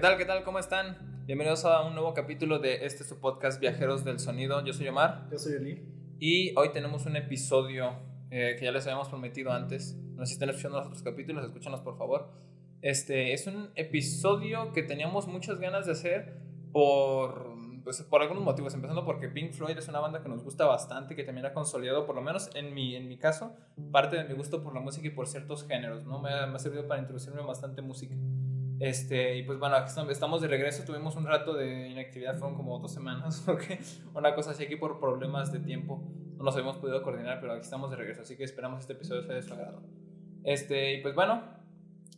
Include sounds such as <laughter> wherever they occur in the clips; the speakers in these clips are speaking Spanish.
¿Qué tal? ¿Qué tal? ¿Cómo están? Bienvenidos a un nuevo capítulo de este su podcast Viajeros del Sonido. Yo soy Omar. Yo soy Eli. Y hoy tenemos un episodio eh, que ya les habíamos prometido antes. No sé si están escuchando los otros capítulos, escúchanos por favor. Este es un episodio que teníamos muchas ganas de hacer por, pues, por algunos motivos. Empezando porque Pink Floyd es una banda que nos gusta bastante, que también ha consolidado, por lo menos en mi, en mi caso, parte de mi gusto por la música y por ciertos géneros. ¿no? Me, ha, me ha servido para introducirme bastante música. Este, y pues bueno, aquí estamos de regreso. Tuvimos un rato de inactividad, fueron como dos semanas, <laughs> porque una cosa así aquí por problemas de tiempo no nos habíamos podido coordinar, pero aquí estamos de regreso. Así que esperamos este episodio sea de su agrado. Este, y pues bueno,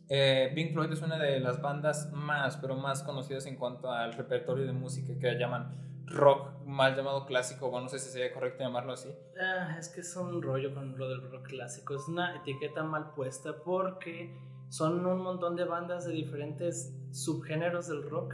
eh, Pink Floyd es una de las bandas más, pero más conocidas en cuanto al repertorio de música que llaman rock mal llamado clásico, bueno, no sé si sería correcto llamarlo así. Ah, es que es un rollo con lo del rock clásico, es una etiqueta mal puesta porque son un montón de bandas de diferentes subgéneros del rock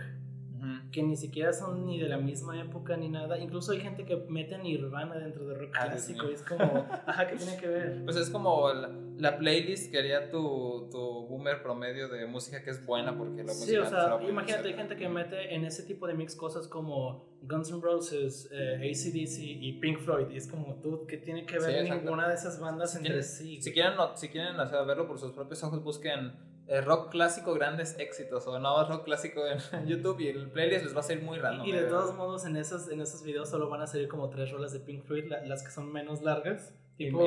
que ni siquiera son ni de la misma época ni nada. Incluso hay gente que mete Nirvana dentro de rock Ah, clásico y es como, ajá, ¿qué tiene que <laughs> ver? Pues es como la, la playlist que haría tu, tu boomer promedio de música que es buena porque la Sí, o sea, imagínate, hay gente que mete en ese tipo de mix cosas como Guns N' Roses, eh, ACDC y Pink Floyd. Y es como, tú, ¿qué tiene que ver Sí, ninguna de esas bandas Si entre quieren, sí? si quieren, si quieren o sea, verlo por sus propios ojos, busquen eh, rock clásico grandes éxitos o no rock clásico en, <laughs> YouTube y el playlist les va a ser muy random. Y de eh. todos modos, en esos, en esos videos solo van a salir como tres rolas de Pink Floyd, la- las que son menos largas. Y- Tipo,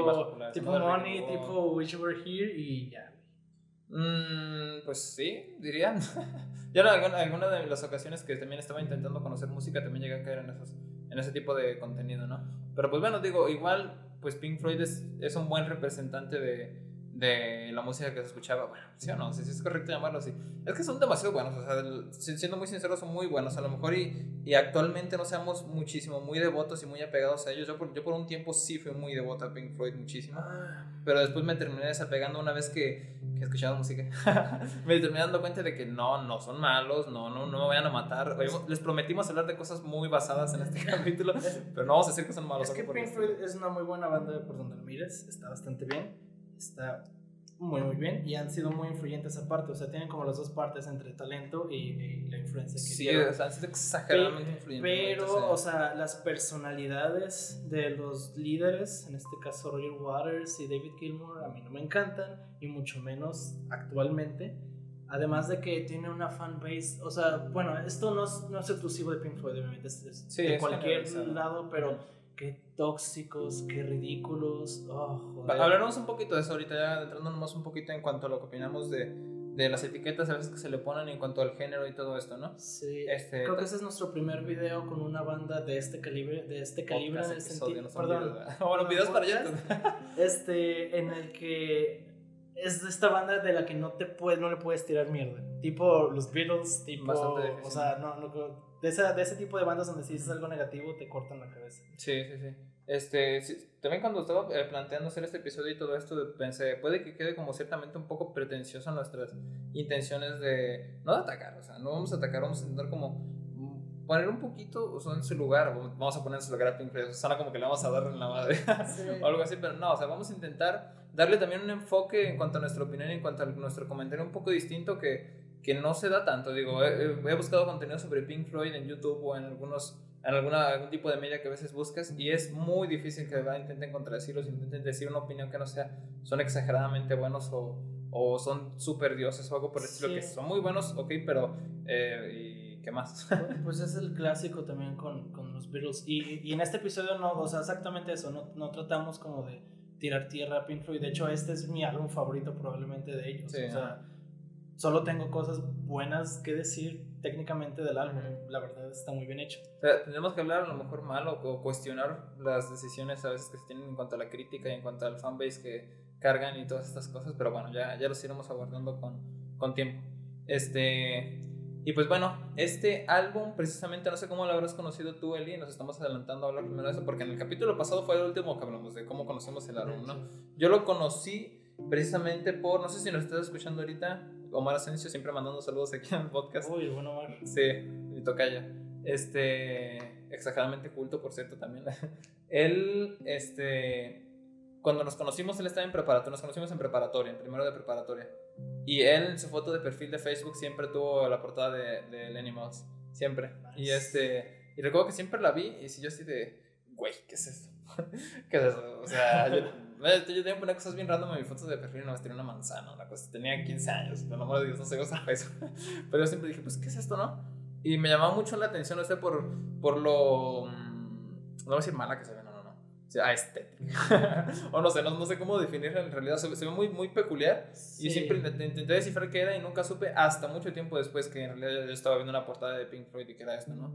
y tipo Money, tipo Wish You Were Here y ya. Mm, pues sí, dirían. <laughs> Yo en alguna, alguna de las ocasiones que también estaba intentando conocer música también llegué a caer en, esos, en ese tipo de contenido, ¿no? Pero pues bueno, digo, igual, pues Pink Floyd es, es un buen representante de, de la música que se escuchaba. Bueno, sí o no, si es correcto llamarlo así. Es que son demasiado buenos, o sea, el- si- siendo muy sinceros, son muy buenos. A lo mejor y, y actualmente no seamos muchísimo, muy devotos y muy apegados a ellos. Yo por, yo por un tiempo sí fui muy devoto a Pink Floyd, muchísimo. Pero después me terminé desapegando una vez que, que escuchaba música. <laughs> me terminé dando cuenta de que no, no son malos, no, no, no me vayan a matar. Les prometimos hablar de cosas muy basadas en este <laughs> capítulo, pero no vamos a decir que son malos. Es que Pink. Floyd es una muy buena banda por donde lo mires, está bastante bien, está muy muy bien y han sido muy influyentes aparte, o sea, tienen como las dos partes entre talento y, y la influencia que Sí, tienen. o sea, han sido exageradamente influyentes. Pero, o sea, las personalidades de los líderes, en este caso Roger Waters y David Gilmour, a mí no me encantan, y mucho menos actualmente. Además de que tiene una fanbase, o sea, bueno, esto no es, no es exclusivo de Pink Floyd, obviamente, es, es Sí, de es cualquier lado, pero qué tóxicos, qué ridículos. Oh. Hablaremos un poquito de eso ahorita, ya entrándonos un poquito en cuanto a lo que opinamos de, de las etiquetas a veces que se le ponen en cuanto al género y todo esto, ¿no? Sí, Este, creo que ese es nuestro primer video con una banda de este calibre, de este calibre en podcast, el sentido, no perdón, videos, ¿verdad? <laughs> bueno, videos para. YouTube. <laughs> este, en el que es de esta banda de la que no te puedes, no le puedes tirar mierda. Tipo los Beatles, tipo, Bastante difícil. o sea, no, no, de, esa, de ese tipo de bandas donde si dices algo negativo te cortan la cabeza. Sí, sí, sí. Este, sí, también cuando estaba eh, planteando hacer este episodio y todo esto, pensé, puede que quede como ciertamente un poco pretencioso nuestras intenciones de, no de atacar, o sea, no vamos a atacar, vamos a intentar como mm, poner un poquito o sea, en su lugar, o vamos a poner en su lugar a Pink Floyd, suena como que le vamos a dar en la madre <laughs> o algo así, pero no, o sea, vamos a intentar darle también un enfoque en cuanto a nuestra opinión en cuanto a nuestro comentario un poco distinto que, que no se da tanto. Digo, he, he- buscado contenido sobre Pink Floyd en YouTube o en algunos en alguna, algún tipo de media que a veces buscas y es muy difícil que ¿verdad? intenten contradecirlos, intenten decir una opinión que no sea, son exageradamente buenos o, o son super dioses o algo por el estilo, que son muy buenos, ok, pero eh, ¿y qué más? Pues es el clásico también con, con los Beatles. Y, y en este episodio no, o sea, exactamente eso, no, no tratamos como de tirar tierra a Pink Floyd. De hecho, este es mi álbum favorito probablemente de ellos. Sí. O sea, solo tengo cosas buenas que decir técnicamente del álbum. La verdad está muy bien hecho. O sea, tenemos que hablar a lo mejor mal o, o cuestionar las decisiones a veces que se tienen en cuanto a la crítica y en cuanto al fanbase que cargan y todas estas cosas, pero bueno, ya, ya los iremos abordando con, con tiempo. Este, y pues bueno, este álbum precisamente, no sé cómo lo habrás conocido tú, Eli, nos estamos adelantando a hablar primero de eso, porque en el capítulo pasado fue el último que hablamos de cómo conocemos el álbum, ¿no? Yo lo conocí precisamente por, no sé si nos estás escuchando ahorita, Omar Asensio siempre mandando saludos aquí en el podcast. Uy, bueno, Omar. Sí, mi tocaya. Este, exageradamente culto, por cierto, también. <laughs> Él, este, cuando nos conocimos, él estaba en preparatoria, nos conocimos en preparatoria, en primero de preparatoria. Y él en su foto de perfil de Facebook siempre tuvo la portada de, de Lenny Mouse, siempre. Y este, y recuerdo que siempre la vi y si yo así de, güey, ¿qué es esto? <laughs> ¿Qué es eso? O sea, yo, yo tenía que poner cosas bien random en mis fotos de perfil, no, tenía una manzana, una cosa, tenía 15 años, por amor de Dios, no sé qué <laughs> eso. Pero yo siempre dije, pues, ¿qué es esto, no? Y me llamaba mucho la atención, no sé, por, por lo, mm, no voy a decir mala que se ve, no, no, no, o sea, estética. <laughs> o no sé, no, no, sé cómo definirla en realidad, se, ve muy, muy peculiar. Y siempre intenté, descifrar qué era y nunca supe hasta mucho tiempo después que en realidad yo estaba viendo una portada de Pink Floyd y que era esto, ¿no?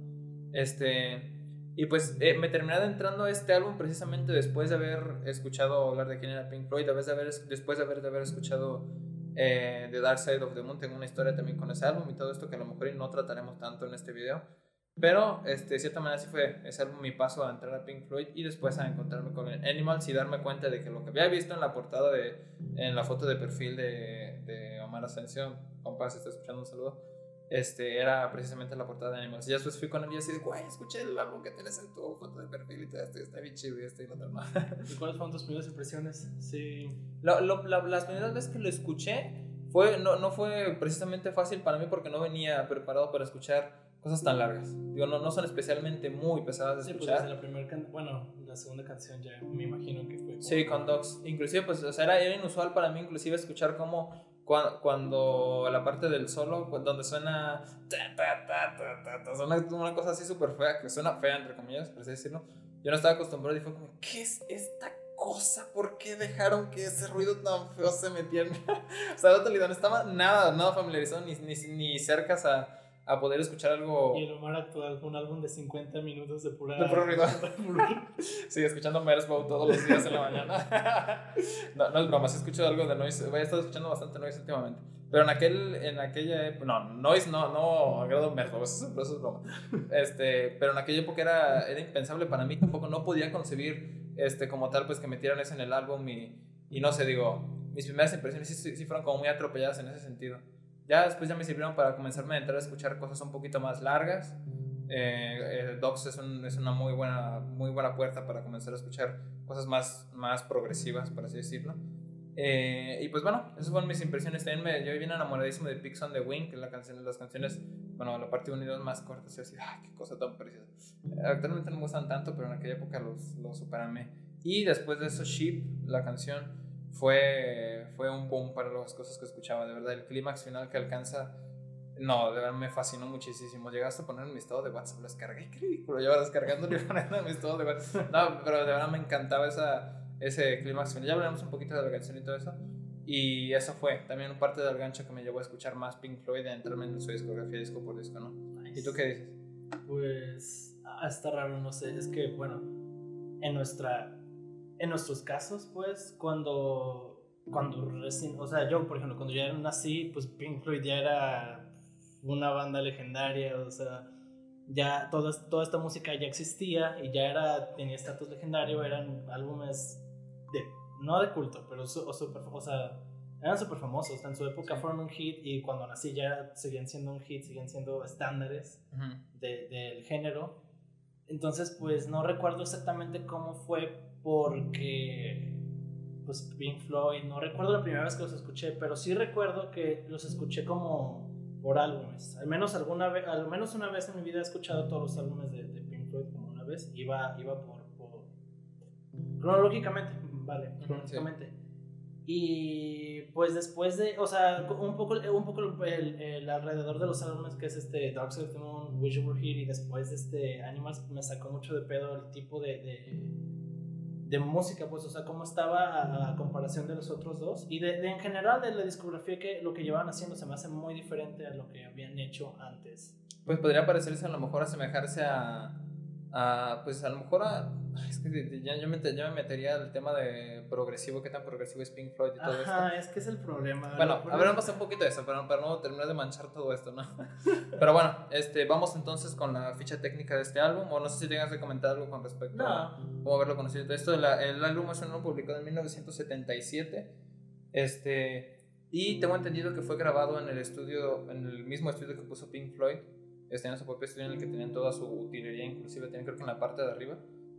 Este... Y pues eh, me terminé adentrando a este álbum precisamente después de haber escuchado hablar de quién era Pink Floyd, después de haber, después de haber, de haber escuchado eh, The Dark Side of the Moon. Tengo una historia también con ese álbum y todo esto que a lo mejor no trataremos tanto en este video. Pero este, de cierta manera sí fue ese álbum mi paso a entrar a Pink Floyd y después a encontrarme con Animals y darme cuenta de que lo que había visto en la portada de, en la foto de perfil de, de Omar Ascensión, compa, si está escuchando un saludo, este, era precisamente la portada de Animals. Y después fui con él y así de, güey, escuché el álbum que tienes en tu foto de perfil y todo esto, está bien chido y esto y lo demás. <laughs> ¿Y cuáles fueron tus primeras impresiones? Sí. Lo, lo, las primeras veces que lo escuché, fue, no, no fue precisamente fácil para mí porque no venía preparado para escuchar cosas tan largas. Digo, no, no son especialmente muy pesadas de sí, escuchar. Pues la primera bueno, la segunda canción ya me imagino que fue. Sí, con Dogs. Inclusive, pues, o sea, era, era inusual para mí inclusive escuchar cómo cuando, la parte del solo, donde suena, suena una cosa así súper fea, que suena fea entre comillas, por así decirlo, yo no estaba acostumbrado y fue como, ¿qué es esta cosa? ¿Por qué dejaron que ese ruido tan feo se metiera? <laughs> o sea, no estaba nada, nada familiarizado ni, ni, ni cercas a a poder escuchar algo. Y el Omar actual, un álbum de 50 minutos de pura. De puro <laughs> sí, escuchando Mersbow todos los días en la mañana. no, no es broma, si escucho algo de noise. He estado escuchando bastante noise últimamente. Pero en, aquel, en aquella época. No, noise no, no agrado Mersbow, eso, eso es broma. Este, pero en aquella época era, era impensable para mí, tampoco no podía concebir este, como tal, pues que metieran eso en el álbum y, y no sé, digo, mis primeras impresiones sí, sí fueron como muy atropelladas en ese sentido. Ya después ya me sirvieron para comenzarme a entrar a escuchar cosas un poquito más largas. Eh, Docs es, un, es, una muy buena, muy buena puerta para comenzar a escuchar cosas más, más progresivas, por así decirlo. Eh, y pues bueno, esas fueron mis impresiones. También me, yo bien enamoradísimo de Pix on the Wing, que la canción, las canciones, bueno, la parte 1 y 2 más cortas. Y así, ¡ay, qué cosa tan preciosa! Actualmente no me gustan tanto, pero en aquella época los, los superamé. Y después de eso, Sheep, la canción fue, fue un boom para las cosas que escuchaba, de verdad. El clímax final que alcanza, no, de verdad me fascinó muchísimo. Llegaste a poner en mi estado de WhatsApp, lo descargué, qué ridículo, yo descargando y <laughs> poniendo en mi estado de WhatsApp. No, pero de verdad me encantaba esa, ese clímax final. Ya hablaremos un poquito de la canción y todo eso. Y eso fue también parte del gancho que me llevó a escuchar más Pink Floyd y entrarme en su discografía disco por disco, ¿no? ¿Y tú qué dices? Pues, ah, está raro, no sé. Es que, bueno, en nuestra en nuestros casos, pues, cuando, cuando recién, o sea, yo, por ejemplo, cuando ya nací, pues Pink Floyd ya era una banda legendaria, o sea, ya toda, toda esta música ya existía y ya era, tenía estatus legendario, eran álbumes de, no de culto, pero o, super, o sea, eran súper famosos, en su época fueron un hit y cuando nací ya seguían siendo un hit, seguían siendo estándares del género. Entonces, pues no recuerdo exactamente cómo fue, porque pues Pink Floyd, no recuerdo la primera vez que los escuché, pero sí recuerdo que los escuché como por álbumes. Al menos alguna vez, al menos una vez en mi vida he escuchado todos los álbumes de, Pink Floyd como una vez. Iba, iba por, cronológicamente, vale, cronológicamente. Y pues después de, o sea, un poco, un poco el, alrededor de los álbumes que es este Dark Side of the Moon, Wish You Were Here y después de este Animals me sacó mucho de pedo el tipo de de música, pues, o sea, cómo estaba a, comparación de los otros dos. Y de, en general de la discografía que lo que llevaban haciendo se me hace muy diferente a lo que habían hecho antes. Pues podría parecerse a lo mejor asemejarse a, a pues a lo mejor a es que ya, yo me, me metería el tema de progresivo, qué tan progresivo es Pink Floyd y todo Ajá, es que es el problema. Bueno, a ver, vamos a un poquito de eso, para, para no terminar de manchar todo esto, ¿no? <laughs> Pero bueno, este, vamos entonces con la ficha técnica de este álbum, o no sé si tengas que comentar algo con respecto a cómo haberlo conocido. Esto, la, el álbum es uno publicado en 1977, este, y tengo entendido que fue grabado en el estudio, en el mismo estudio que puso Pink Floyd, este, en su propio estudio en el que tenían toda su utilería, inclusive tienen creo que en la parte de arriba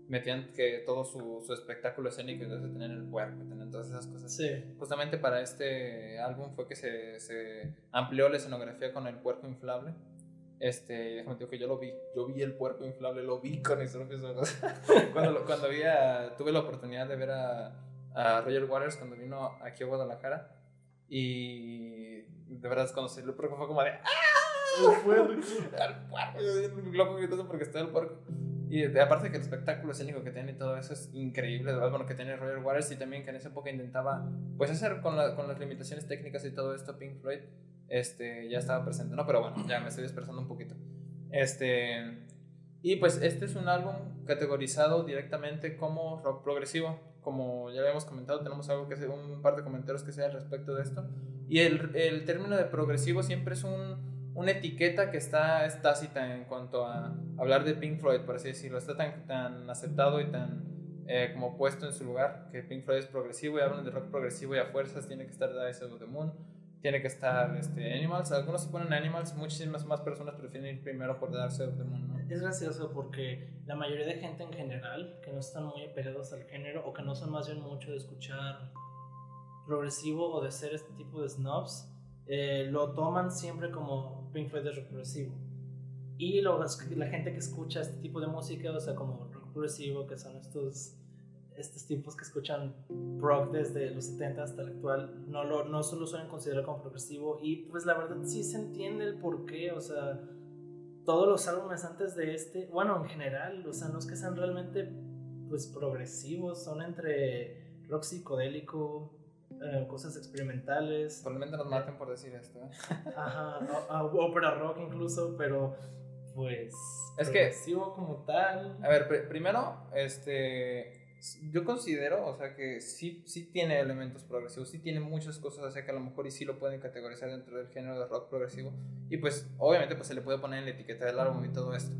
metían que todo su, su espectáculo escénico y tenían el puerco, tenían todas esas cosas. Sí. Justamente para este álbum fue que se, se amplió la escenografía con el puerco inflable. Este, déjame decir que yo lo vi, yo vi el puerco inflable, lo vi con mis propios ojos. <laughs> cuando, cuando vi a, tuve la oportunidad de ver a, a Roger Waters cuando vino aquí a Guadalajara y de verdad cuando se lo fue como de ¡Ah! <laughs> El puerco, el puerco, loco gritando porque está el puerco. Y aparte que el espectáculo escénico que tiene y todo eso es increíble, bueno, que tiene Roger Waters y también que en esa época intentaba, pues hacer con, la, con las limitaciones técnicas y todo esto, Pink Floyd, este, ya estaba presente, ¿no? Pero bueno, ya me estoy dispersando un poquito. Este, y pues este es un álbum categorizado directamente como rock progresivo, como ya habíamos comentado, tenemos algo que un par de comentarios que sea al respecto de esto. Y el, el término de progresivo siempre es un una etiqueta que está estácita en cuanto a hablar de Pink Floyd, por así decirlo. Está tan, tan aceptado y tan eh, como puesto en su lugar que Pink Floyd es progresivo y hablan de rock progresivo y a fuerzas tiene que estar Dice of the Moon, tiene que estar este, Animals. Algunos se ponen Animals, muchísimas más personas prefieren ir primero por Dark Side of the Moon. Es gracioso porque la mayoría de gente en general que no están muy apegados al género o que no son más bien mucho de escuchar progresivo o de ser este tipo de snobs, eh, lo toman siempre como Pink Floyd de rock progresivo. Y la gente que escucha este tipo de música, o sea, como rock progresivo, que son estos, estos tipos que escuchan rock desde los 70 hasta el actual, no, lo, no solo suelen considerar como progresivo. Y pues la verdad sí se entiende el por qué, o sea, todos los álbumes antes de este, bueno, en general, o sea, no es que sean realmente pues progresivos, son entre rock psicodélico, eh, cosas experimentales. Probablemente nos maten por decir esto. ¿eh? <laughs> Ajá, ópera rock incluso, pero pues... Es que... como tal. A ver, primero, este... Yo considero, o sea, que sí, sí tiene elementos progresivos, sí tiene muchas cosas, o sea, que a lo mejor y sí lo pueden categorizar dentro del género de rock progresivo. Y pues, obviamente, pues se le puede poner en la etiqueta del álbum y todo esto.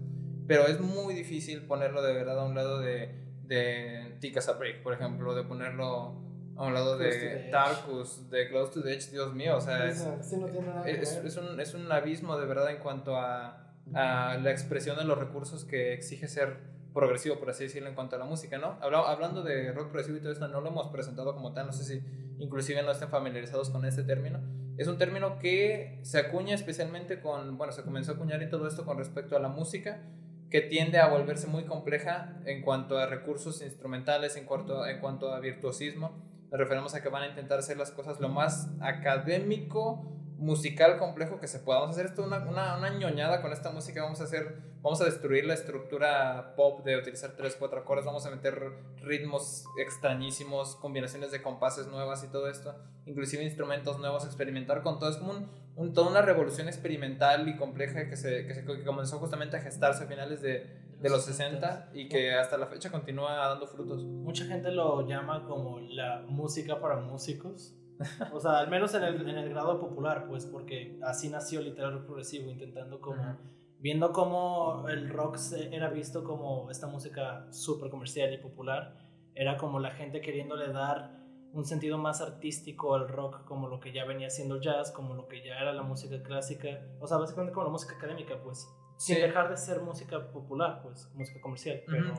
Pero es muy difícil ponerlo de verdad a un lado de, de Ticas a Break, por ejemplo, de ponerlo a un lado de Tarkus, de Close to the Edge, Dios mío, o sea, es, es, un, es un abismo de verdad en cuanto a, a, la expresión de los recursos que exige ser progresivo, por así decirlo, en cuanto a la música, ¿no? hablando de rock progresivo y todo esto, no lo hemos presentado como tal, no sé si inclusive no estén familiarizados con este término. Es un término que se acuña especialmente con, bueno, se comenzó a acuñar y todo esto con respecto a la música, que tiende a volverse muy compleja en cuanto a recursos instrumentales, en cuanto, en cuanto a virtuosismo nos referimos a que van a intentar hacer las cosas lo más académico, musical, complejo que se pueda. Vamos a hacer esto una, una, una ñoñada con esta música. Vamos a hacer, vamos a destruir la estructura pop de utilizar tres, cuatro acordes. Vamos a meter ritmos extrañísimos, combinaciones de compases nuevas y todo esto. Inclusive instrumentos nuevos, experimentar con todo. Es como un, toda una revolución experimental y compleja que, se, que, se, que comenzó justamente a gestarse a finales de de los 60 y que hasta la fecha continúa dando frutos. Mucha gente lo llama como la música para músicos. <laughs> O sea, al menos en el, en el grado popular, pues, porque así nació literal progresivo, intentando como, viendo cómo el rock era visto como esta música súper comercial y popular, era como la gente queriéndole dar un sentido más artístico al rock, como lo que ya venía siendo jazz, como lo que ya era la música clásica, o sea, básicamente como la música académica, pues sin dejar de ser música popular, pues, música comercial, pero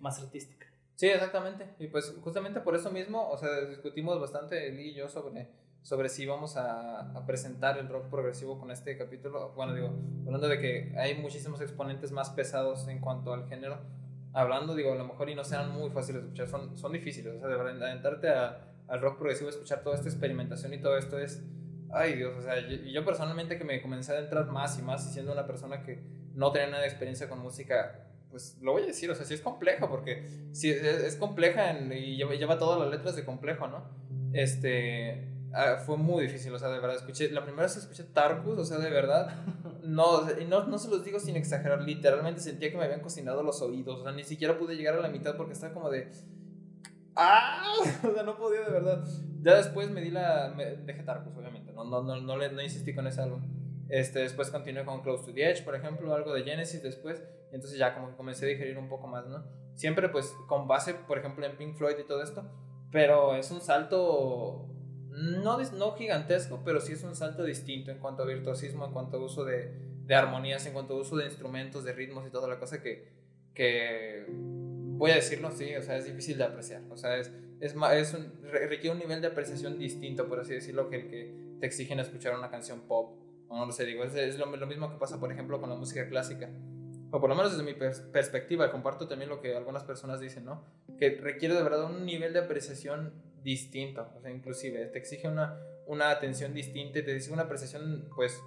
más artística. Sí, exactamente. Y pues justamente por eso mismo, o sea, discutimos bastante él y yo sobre, sobre si vamos a, a, presentar el rock progresivo con este capítulo. Bueno, digo, hablando de que hay muchísimos exponentes más pesados en cuanto al género. Hablando, digo, a lo mejor y no sean muy fáciles de escuchar, son, son difíciles. O sea, de verdad, adentrarte al rock progresivo, escuchar toda esta experimentación y todo esto es ay Dios, o sea, y yo, personalmente que me comencé a entrar más y más siendo una persona que no tenía nada de experiencia con música, pues lo voy a decir, o sea, sí es compleja porque sí es, compleja y lleva, todas las letras de complejo, ¿no? Este, ah, fue muy difícil, o sea, de verdad, escuché, la primera vez que escuché Tarkus, o sea, de verdad, <laughs> no, no, no se los digo sin exagerar, literalmente sentía que me habían cocinado los oídos, o sea, ni siquiera pude llegar a la mitad porque estaba como de... ¡Ah! <laughs> O sea, no podía de verdad. Ya después me di la... Me, dejé Tarkus, obviamente, no, no, no, no, le, no insistí con ese álbum. Este, después continué con Close to the Edge, por ejemplo, algo de Genesis después. Entonces ya como comencé a digerir un poco más, ¿no? Siempre pues con base, por ejemplo, en Pink Floyd y todo esto. Pero es un salto, no, no gigantesco, pero sí es un salto distinto en cuanto a virtuosismo, en cuanto a uso de, de armonías, en cuanto a uso de instrumentos, de ritmos y toda la cosa que, que voy a decirlo, sí, o sea, es difícil de apreciar. O sea, es, es, es un, requiere un nivel de apreciación distinto, por así decirlo, que el que te exigen escuchar una canción pop. No lo sé, digo, es, lo, mismo que pasa, por ejemplo, con la música clásica. O por lo menos desde mi perspectiva, comparto también lo que algunas personas dicen, ¿no? Que requiere de verdad un nivel de apreciación distinto. O sea, inclusive te exige una, una atención distinta, te exige una apreciación, pues,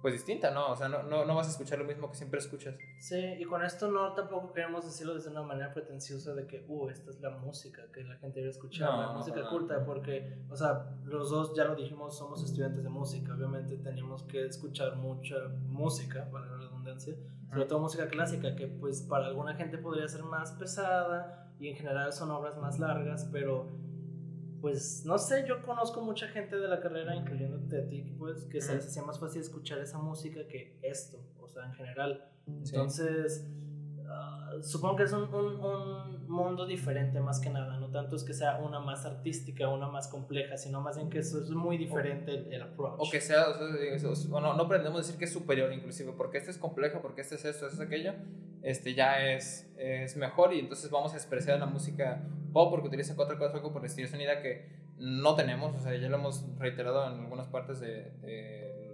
pues distinta, ¿no? O sea, no, no, no, vas a escuchar lo mismo que siempre escuchas. Sí, y con esto no tampoco queremos decirlo desde una manera pretenciosa de que, uh, esta es la música que la gente debe escuchar, la música culta, porque, o sea, los dos ya lo dijimos, somos estudiantes de música, obviamente tenemos que escuchar mucha música, para la redundancia, sobre todo música clásica, que pues para alguna gente podría ser más pesada y en general son obras más largas, pero pues no sé, yo conozco mucha gente de la carrera, incluyéndote a ti, pues que se les hacía más fácil escuchar esa música que esto, o sea, en general. Entonces, ah, supongo que es un, un, mundo diferente más que nada, no tanto es que sea una más artística, una más compleja, sino más bien que eso es muy diferente el, approach. O que sea, o, no, no aprendemos a decir que es superior inclusive, porque este es complejo, porque este es esto, este es aquello, este ya es, es mejor y entonces vamos a expresar la música pop porque utiliza cuatro cosas por el estilo es una idea que no tenemos, o sea, ya lo hemos reiterado en algunas partes de,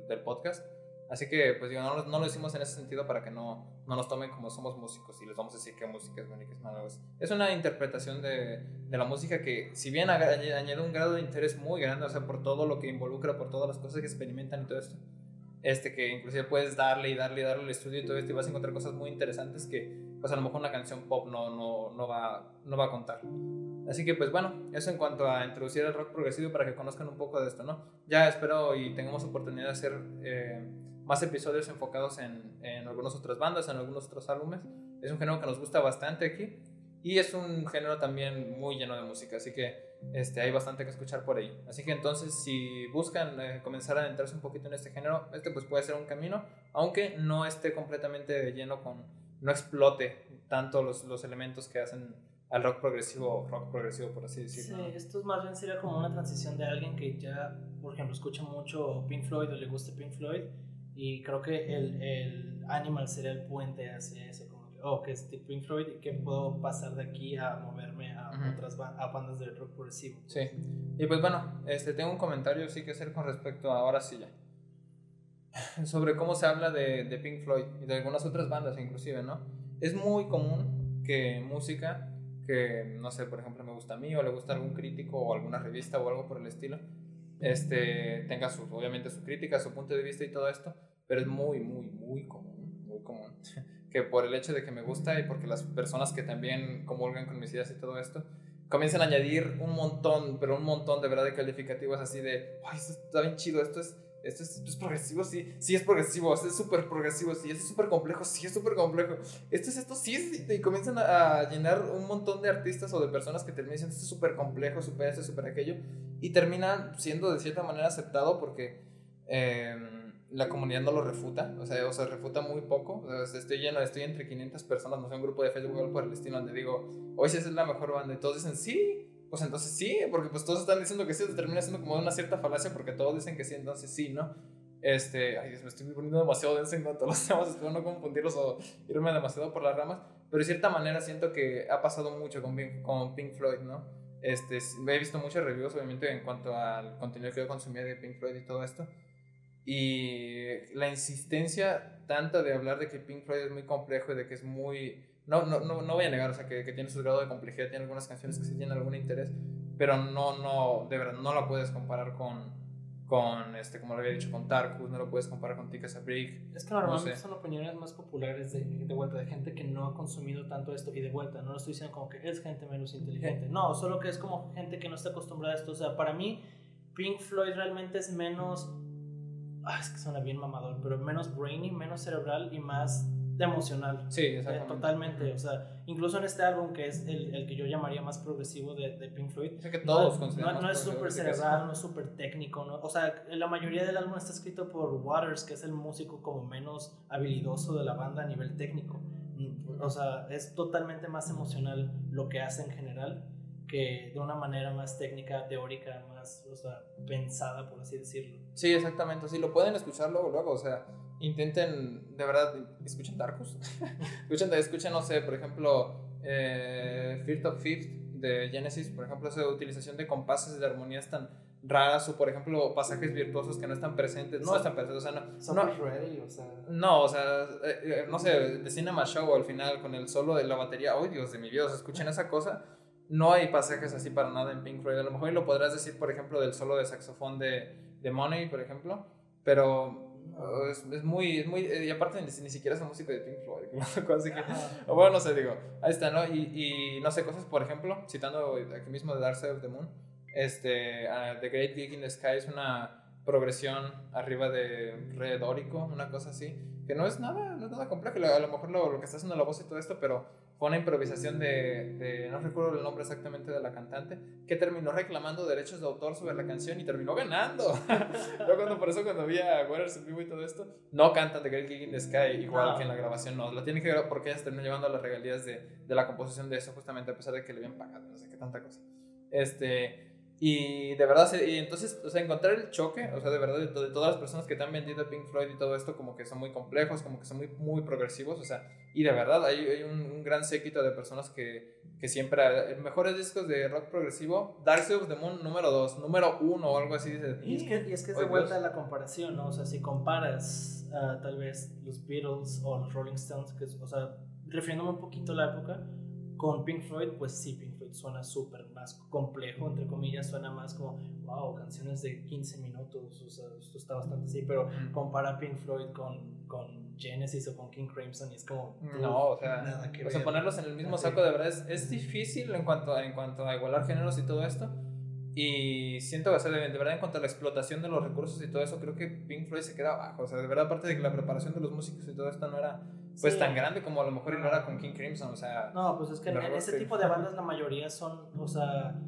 del podcast. Así que, pues digo, no, no, lo decimos en ese sentido para que no, no nos tomen como somos músicos y les vamos a decir qué música es buena y qué es mala. Es una interpretación de, de la música que, si bien añade un grado de interés muy grande, o sea, por todo lo que involucra, por todas las cosas que experimentan y todo esto, este que inclusive puedes darle y darle y darle al estudio y todo esto y vas a encontrar cosas muy interesantes que pues a lo mejor una canción pop no, no, no, va, no va a contar. Así que pues bueno, eso en cuanto a introducir el rock progresivo para que conozcan un poco de esto, ¿no? Ya espero y tengamos oportunidad de hacer eh, más episodios enfocados en, en algunas otras bandas, en algunos otros álbumes. Es un género que nos gusta bastante aquí y es un género también muy lleno de música, así que este, hay bastante que escuchar por ahí. Así que entonces si buscan eh, comenzar a adentrarse un poquito en este género, este pues puede ser un camino, aunque no esté completamente lleno con no explote tanto los, los elementos que hacen al rock progresivo, rock progresivo por así decirlo. Sí, esto más bien sería como una transición de alguien que ya, por ejemplo, escucha mucho Pink Floyd o le gusta Pink Floyd y creo que el, el Animal sería el puente hacia eso, como que, oh, que es Pink Floyd y que puedo pasar de aquí a moverme a otras a bandas de rock progresivo. Sí, y pues bueno, este, tengo un comentario sí que hacer con respecto a ahora sí ya <laughs> sobre cómo se habla de, de, Pink Floyd y de algunas otras bandas inclusive, ¿no? Es muy común que música que, no sé, por ejemplo, me gusta a mí o le gusta a algún crítico o alguna revista o algo por el estilo, este, tenga su, obviamente su crítica, su punto de vista y todo esto, pero es muy, muy, muy común, muy común, <laughs> que por el hecho de que me gusta y porque las personas que también comulgan con mis ideas y todo esto, comienzan a añadir un montón, pero un montón de verdad de calificativos así de, ay, esto está bien chido, esto es esto es, progresivo, sí, sí es progresivo, es súper progresivo, sí, esto es súper complejo, sí es súper complejo, esto es esto, sí, es, y comienzan a, llenar un montón de artistas o de personas que terminan diciendo esto es súper complejo, súper esto, súper aquello, y terminan siendo de cierta manera aceptado porque em, la comunidad no lo refuta, o sea, o sea, refuta muy poco, estoy lleno, estoy entre 500 personas, no sé, un grupo de Facebook por el estilo donde digo, sí esa es la mejor banda, y todos dicen, sí, pues entonces sí, porque pues todos están diciendo que sí, se termina siendo como una cierta falacia porque todos dicen que sí, entonces sí, ¿no? Este, ay, me estoy poniendo demasiado denso en cuanto a los <laughs> temas, espero no confundirlos o irme demasiado por las ramas, pero de cierta manera siento que ha pasado mucho con, con Pink Floyd, ¿no? Este, he visto muchos reviews, obviamente, en cuanto al contenido que yo consumía de Pink Floyd y todo esto. Y la insistencia tanta de hablar de que Pink Floyd es muy complejo y de que es muy no, no, no, no voy a negar, o sea, que, que, tiene su grado de complejidad, tiene algunas canciones que sí tienen algún interés, pero no, no, de verdad, no la puedes comparar con, con este, como lo había dicho, con Tarkus, no lo puedes comparar con Tika Sabrik. Es que normalmente son opiniones más populares de, de, vuelta, de gente que no ha consumido tanto esto, y de vuelta, no lo estoy diciendo como que es gente menos inteligente, no, solo que es como gente que no está acostumbrada a esto, o sea, para mí, Pink Floyd realmente es menos, ah, es que suena bien mamador, pero menos brainy, menos cerebral y más emocional. Sí, eh, exactamente. totalmente. O sea, incluso en este álbum, que es el, el que yo llamaría más progresivo de, de Pink Floyd. que todos no, no, es súper cerebral, no es súper técnico. ¿no? O sea, la mayoría del álbum está escrito por Waters, que es el músico como menos habilidoso de la banda a nivel técnico. O sea, es totalmente más emocional lo que hace en general que de una manera más técnica, teórica, más o sea, pensada, por así decirlo. Sí, exactamente. Sí, lo pueden escuchar luego, luego. O sea, intenten, de verdad, escuchen Darkus. <laughs> escuchen, escuchen, no sé, por ejemplo, eh, Fear of Fifth de Genesis, por ejemplo, esa utilización de compases de armonías tan raras o por ejemplo pasajes virtuosos que no están presentes, no están presentes, o sea, no, no, ready, o sea. no, o sea, eh, eh, no sé, de Cinema Show al final con el solo de la batería, oh Dios de mi vida, o sea, escuchen esa cosa, no hay pasajes así para nada en Pink Floyd, a lo mejor lo podrás decir, por ejemplo, del solo de saxofón de, de Money, por ejemplo, pero uh, es, es, muy, es muy, y aparte ni, ni, siquiera es un músico de Pink Floyd, <laughs> así que, bueno, no sé, digo, ahí está, ¿no? Y, y no sé, cosas, por ejemplo, citando aquí mismo de Dark Side of the Moon, este, uh, The Great Gig in the Sky es una progresión arriba de re dórico, una cosa así, que no es nada, no es nada complejo, a lo mejor lo, lo, que está haciendo la voz y todo esto, pero fue una improvisación de, de, no recuerdo el nombre exactamente de la cantante, que terminó reclamando derechos de autor sobre la canción y terminó ganando. <laughs> Yo cuando, por eso cuando vi a Waters en vivo y todo esto, no cantan The Great Gig in the Sky igual no. que en la grabación, no, lo tienen que ver porque ellas terminó llevando las regalías de, de la composición de eso, justamente a pesar de que le habían pagado, no sé qué tanta cosa. Este... Y de verdad, y entonces, o sea, encontrar el choque, o sea, de verdad, de, de, todas las personas que te han vendido Pink Floyd y todo esto, como que son muy complejos, como que son muy, muy progresivos, o sea, y de verdad, hay, hay un, un, gran séquito de personas que, que siempre, mejores discos de rock progresivo, Dark Side of the Moon número 2, número 1 o algo así. Dice, y, es que, y es que es de vuelta a la comparación, ¿no? O sea, si comparas uh, tal vez los Beatles o los Rolling Stones, que o sea, refiriéndome un poquito a la época, con Pink Floyd, pues sí, Pink Floyd suena súper más complejo, entre comillas, suena más como, wow, canciones de 15 minutos, o sea, esto está bastante así, pero compara Pink Floyd con, con Genesis o con King Crimson y es como... No, o sea, nada que o sea ponerlos en el mismo saco de verdad es, es, difícil en cuanto, en cuanto a igualar géneros y todo esto. Y siento que, o sea, de, de, verdad, en cuanto a la explotación de los recursos y todo eso, creo que Pink Floyd se queda abajo. O sea, de verdad, aparte de que la preparación de los músicos y todo esto no era pues sí. tan grande como a lo mejor no era con King Crimson, o sea... No, pues es que en ese tipo de bandas la mayoría son, o sea,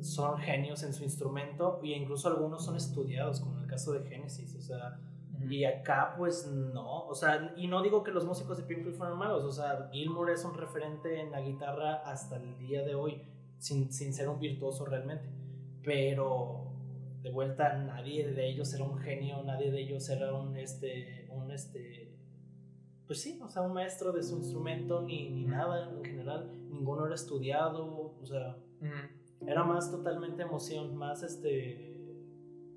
son genios en su instrumento y incluso algunos son estudiados, como en el caso de Genesis, o sea... Uh -huh. Y acá, pues no, o sea, y no digo que los músicos de Pink Floyd fueran malos, o sea, Gilmour es un referente en la guitarra hasta el día de hoy, sin, sin ser un virtuoso realmente, pero de vuelta nadie de ellos era un genio, nadie de ellos era un, este, un, este, pues sí, o sea, un maestro de su instrumento ni, ni nada en general, ninguno era estudiado, o sea, uh -huh. era más totalmente emoción, más este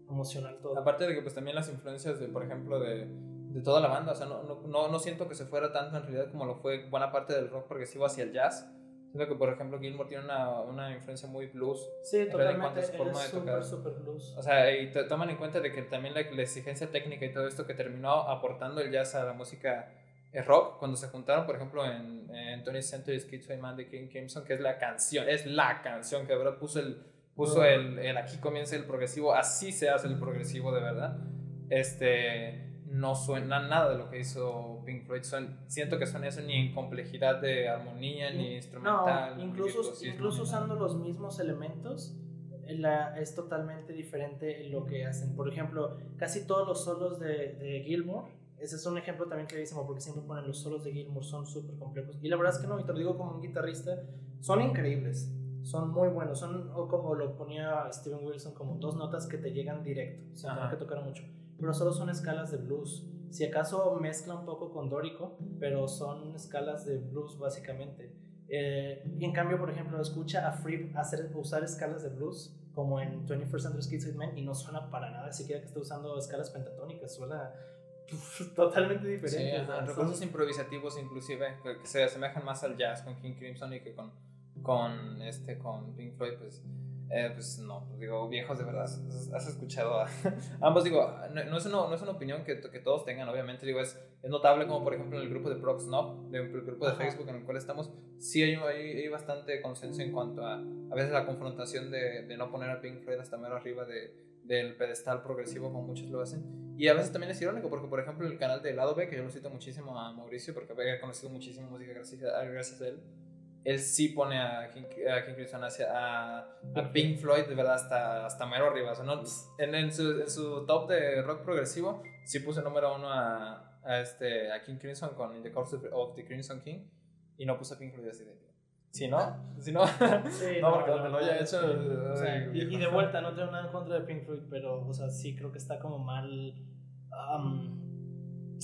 emocional todo. Aparte de que pues también las influencias de, por ejemplo, de, de toda la banda, o sea, no, no, no siento que se fuera tanto en realidad como lo fue buena parte del rock progresivo hacia el jazz. Siento que, por ejemplo, Gilmour tiene una, una influencia muy blues. Sí, totalmente. En forma de tocar. Super blues. O sea, y toman en cuenta de que también la, la exigencia técnica y todo esto que terminó aportando el jazz a la música rock cuando se juntaron, por ejemplo, en, en 20th Century Kids Man de King Crimson, que es la canción, es la canción que de verdad puso el, puso el, el, aquí comienza el progresivo, así se hace el progresivo de verdad. Este, no suena nada de lo que hizo Pink Floyd. Son, siento que son eso ni en complejidad de armonía, ni instrumental. No, incluso, incluso usando los mismos elementos. La, es totalmente diferente lo que hacen. Por ejemplo, casi todos los solos de, de Gilmour ese es un ejemplo también clarísimo porque siempre ponen los solos de Gilmour son súper complejos. Y la verdad es que no, y te lo digo como un guitarrista, son increíbles, son muy buenos. Son o como lo ponía Steven Wilson, como dos notas que te llegan directo, sin tener que tocar mucho. Pero solo son escalas de blues. Si acaso mezcla un poco con dórico, pero son escalas de blues básicamente. Eh, y en cambio, por ejemplo, escucha a Fripp hacer, usar escalas de blues como en 21st Century Kids Man y no suena para nada siquiera que esté usando escalas pentatónicas, suena totalmente diferente. Sí, o recursos son... improvisativos inclusive que se asemejan más al jazz con King Crimson y que con, con, este, con Pink Floyd, pues, eh, pues no, pues digo, viejos de verdad, has escuchado a <laughs> ambos, digo, no, no, es, una, no es una opinión que, que todos tengan, obviamente, digo, es, es notable como por ejemplo en el grupo de Prox Snob, el grupo de Ajá. Facebook en el cual estamos, sí hay, hay, hay, bastante consenso en cuanto a a veces la confrontación de, de no poner a Pink Floyd hasta mero arriba de del pedestal progresivo como muchos lo hacen. Y a veces también es irónico porque, por ejemplo, el canal de Lado B, que yo lo cito muchísimo a Mauricio porque había conocido muchísima música gracias a, gracias a él, él sí pone a King, a King Crimson hacia a, a, Pink Floyd de verdad hasta, hasta mero arriba. O sea, ¿no? en, en, su, en, su, top de rock progresivo sí puse número uno a, a, este, a King Crimson con In the Course of the Crimson King y no puse a Pink Floyd así de si no, si no, sí, <laughs> no, porque no, donde lo haya hecho. O sea, y, y, de vuelta, no tengo nada en contra de Pink Floyd, pero, o sea, sí creo que está como mal. Um,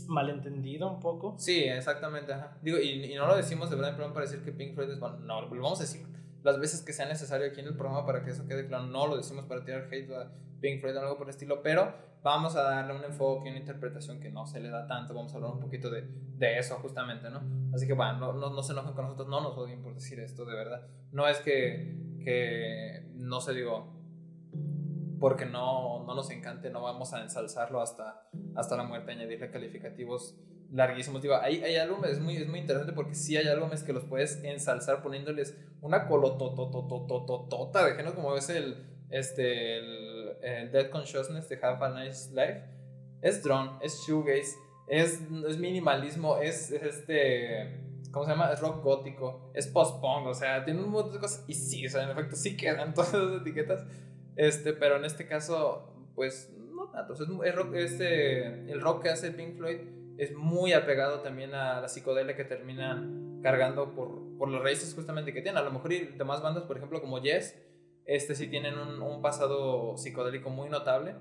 malentendido un poco. Sí, exactamente. Digo, y, no lo decimos de verdad en para decir que Pink Floyd es bueno. No, lo vamos a decir las veces que sea necesario aquí en el programa para que eso quede claro. No lo decimos para tirar hate a Pink Floyd o algo por el estilo, pero vamos a darle un enfoque, una interpretación que no se le da tanto. Vamos a hablar un poquito de, de eso justamente, ¿no? Así que bueno, no, no, no, se enojen con nosotros, no nos odien por decir esto, de verdad. No es que, que no se digo, porque no, no nos encante, no vamos a ensalzarlo hasta, hasta la muerte, añadirle calificativos larguísimos. Digo, hay, hay álbumes, es muy, es muy interesante porque sí hay álbumes que los puedes ensalzar poniéndoles una colotototototota de como es el, este, el, Dead Consciousness de Have a Nice Life. Es drone, es shoegaze, es, es minimalismo, es, este... ¿Cómo se llama? Es rock gótico, es post-punk, o sea, tiene un montón de cosas y sí, o sea, en efecto sí quedan <laughs> todas las etiquetas este, pero en este caso, pues no tanto. es, rock, este, el rock que hace Pink Floyd es muy apegado también a la psicodelia que terminan cargando por, por las raíces justamente que tienen. A lo mejor y demás bandas, por ejemplo, como Yes, este sí tienen un, un, pasado psicodélico muy notable.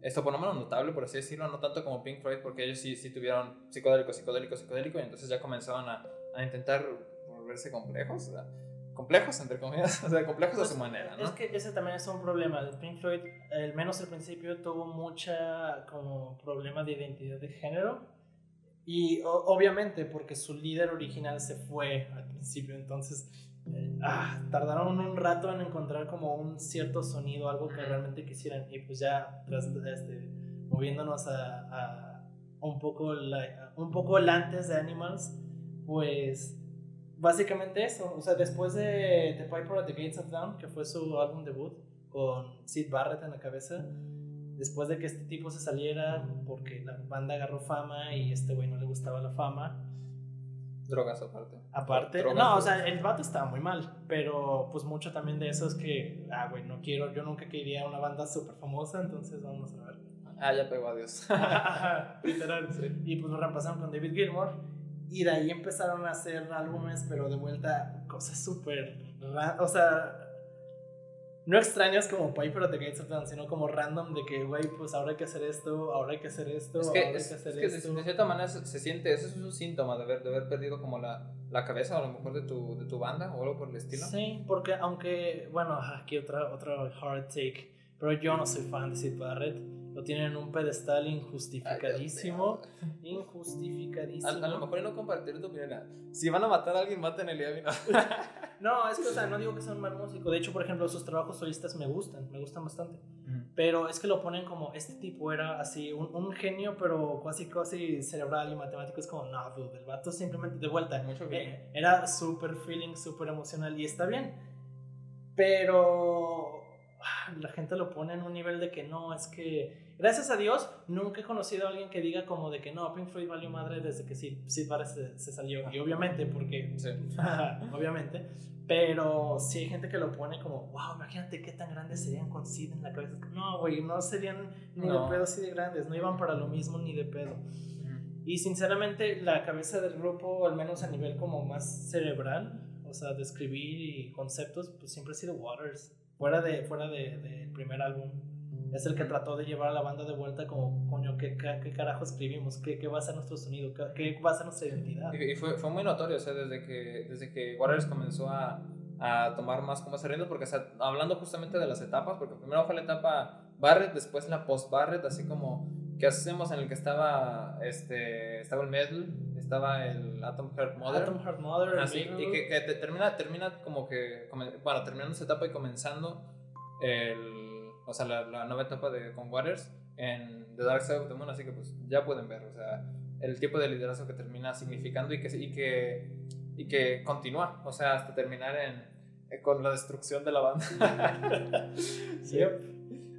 Esto por lo menos notable, por así decirlo, no tanto como Pink Floyd, porque ellos sí, sí tuvieron psicodélico, psicodélico, psicodélico, y entonces ya comenzaban a, a intentar volverse complejos complejos, entre comillas, <laughs> o sea, complejos a pues, su manera, ¿no? Es que ese también es un problema. Pink Floyd, al menos al principio, tuvo mucha como problema de identidad de género. Y obviamente porque su líder original se fue al principio, entonces ah, tardaron un rato en encontrar como un cierto sonido, algo que realmente quisieran. Y pues ya, tras, este, moviéndonos a, a un, poco la, un poco el antes de Animals, pues básicamente eso. O sea, después de The Piper at the Gates of Dawn, que fue su álbum debut, con Sid Barrett en la cabeza, después de que este tipo se saliera porque la banda agarró fama y este güey no le gustaba la fama. Drogas aparte. Aparte, no, o sea, el vato estaba muy mal, pero pues mucho también de eso es que, ah, güey, no quiero, yo nunca quería una banda súper famosa, entonces vamos a ver. Ah, ya pegó a Dios. <laughs> Literal. Y pues lo reemplazaron con David Gilmour y de ahí empezaron a hacer álbumes, pero de vuelta cosas súper. O sea, no extrañas como Piper at the Gates of Dawn, sino como random de que, güey, pues ahora hay que hacer esto, ahora hay que hacer esto, es que, ahora hay que hacer es que De, cierta manera se, siente, ese es un síntoma de haber, de haber perdido como la, la cabeza a lo mejor de tu, de tu banda o algo por el estilo. Sí, porque aunque, bueno, aquí otra, otra hard take, pero yo no soy fan de Sid Barrett lo tienen en un pedestal injustificadísimo. injustificadísimo. A, lo mejor no compartir tu opinión. Si van a matar a alguien, maten el día <laughs> no, es que, o sea, no digo que sea un mal músico. De hecho, por ejemplo, sus trabajos solistas me gustan, me gustan bastante. Pero es que lo ponen como, este tipo era así, un, un, genio, pero casi, casi cerebral y matemático. Es como, no, dude, el vato simplemente de vuelta. Mucho. Eh, era súper feeling, súper emocional y está bien. Pero la gente lo pone en un nivel de que no, es que gracias a Dios nunca he conocido a alguien que diga como de que no, Pink Floyd valió madre desde que Sid, Sid Barrett se, salió. Y obviamente, porque, <laughs> obviamente, pero sí hay gente que lo pone como, wow, imagínate qué tan grandes serían con Sid en la cabeza. No, güey, no serían ni de pedo así de grandes, no iban para lo mismo ni de pedo. Y sinceramente la cabeza del grupo, al menos a nivel como más cerebral, o sea, de escribir y conceptos, pues siempre ha sido Waters fuera de fuera del de, primer álbum, es el que trató de llevar a la banda de vuelta como, coño, ¿qué, qué, carajo escribimos? ¿Qué, ¿Qué, va a ser nuestro sonido? ¿Qué, va a ser nuestra identidad? Y, fue, fue, muy notorio, o sea, desde que, desde que Waters comenzó a, a tomar más como ese ritmo, porque hablando justamente de las etapas, porque primero fue la etapa Barrett, después la post-Barrett, así como ¿qué hacemos en el que estaba este estaba el metal estaba el Atom Heart Mother Atom Heart Mother así y que, que termina termina como que bueno terminando esa etapa y comenzando el o sea la, la nueva etapa de con Waters en The Dark Side of the Moon así que pues ya pueden ver o sea el tipo de liderazgo que termina significando y que y que y que continúa o sea hasta terminar en con la destrucción de la banda <laughs> sí.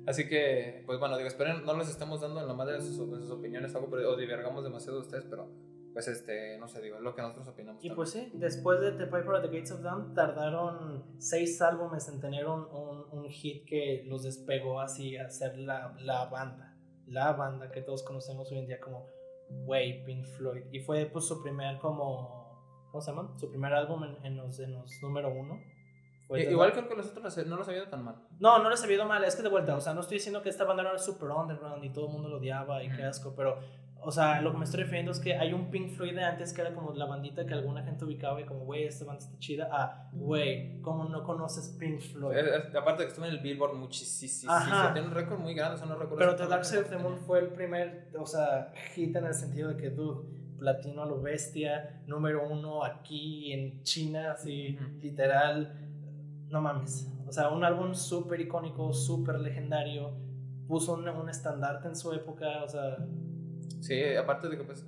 Así que, pues bueno, digo, esperen, no les estemos dando en la madre de sus, opiniones algo, o divergamos demasiado de ustedes, pero pues este, no sé, digo, es lo que nosotros opinamos. Y pues sí, después de The Piper at the Gates of Dawn, tardaron seis álbumes en tener un, un, hit que los despegó así a ser la, la, banda, la banda que todos conocemos hoy en día como Way Pink Floyd. Y fue pues su primer como, ¿cómo se llama? Su primer álbum en, en los, en los número uno. Igual creo que los otros no los había ido tan mal. No, no les había ido mal. Es que de vuelta, o sea, no estoy diciendo que esta banda era super underground y todo el mundo lo odiaba y qué asco, pero o sea, lo que me estoy refiriendo es que hay un Pink Floyd de antes que era como la bandita que alguna gente ubicaba y como, güey, esta banda está chida. Ah, güey, ¿cómo no conoces Pink Floyd? aparte que estuvo en el Billboard muchísimo. Tiene un récord muy grande, son récords. Pero The Dark Side of the Moon fue el primer, o sea, hit en el sentido de que, dude, platino a lo bestia, número uno aquí en China, así, literal. No mames. O sea, un álbum súper icónico, súper legendario. Puso un, un estandarte en su época, o sea Sí, aparte de que pues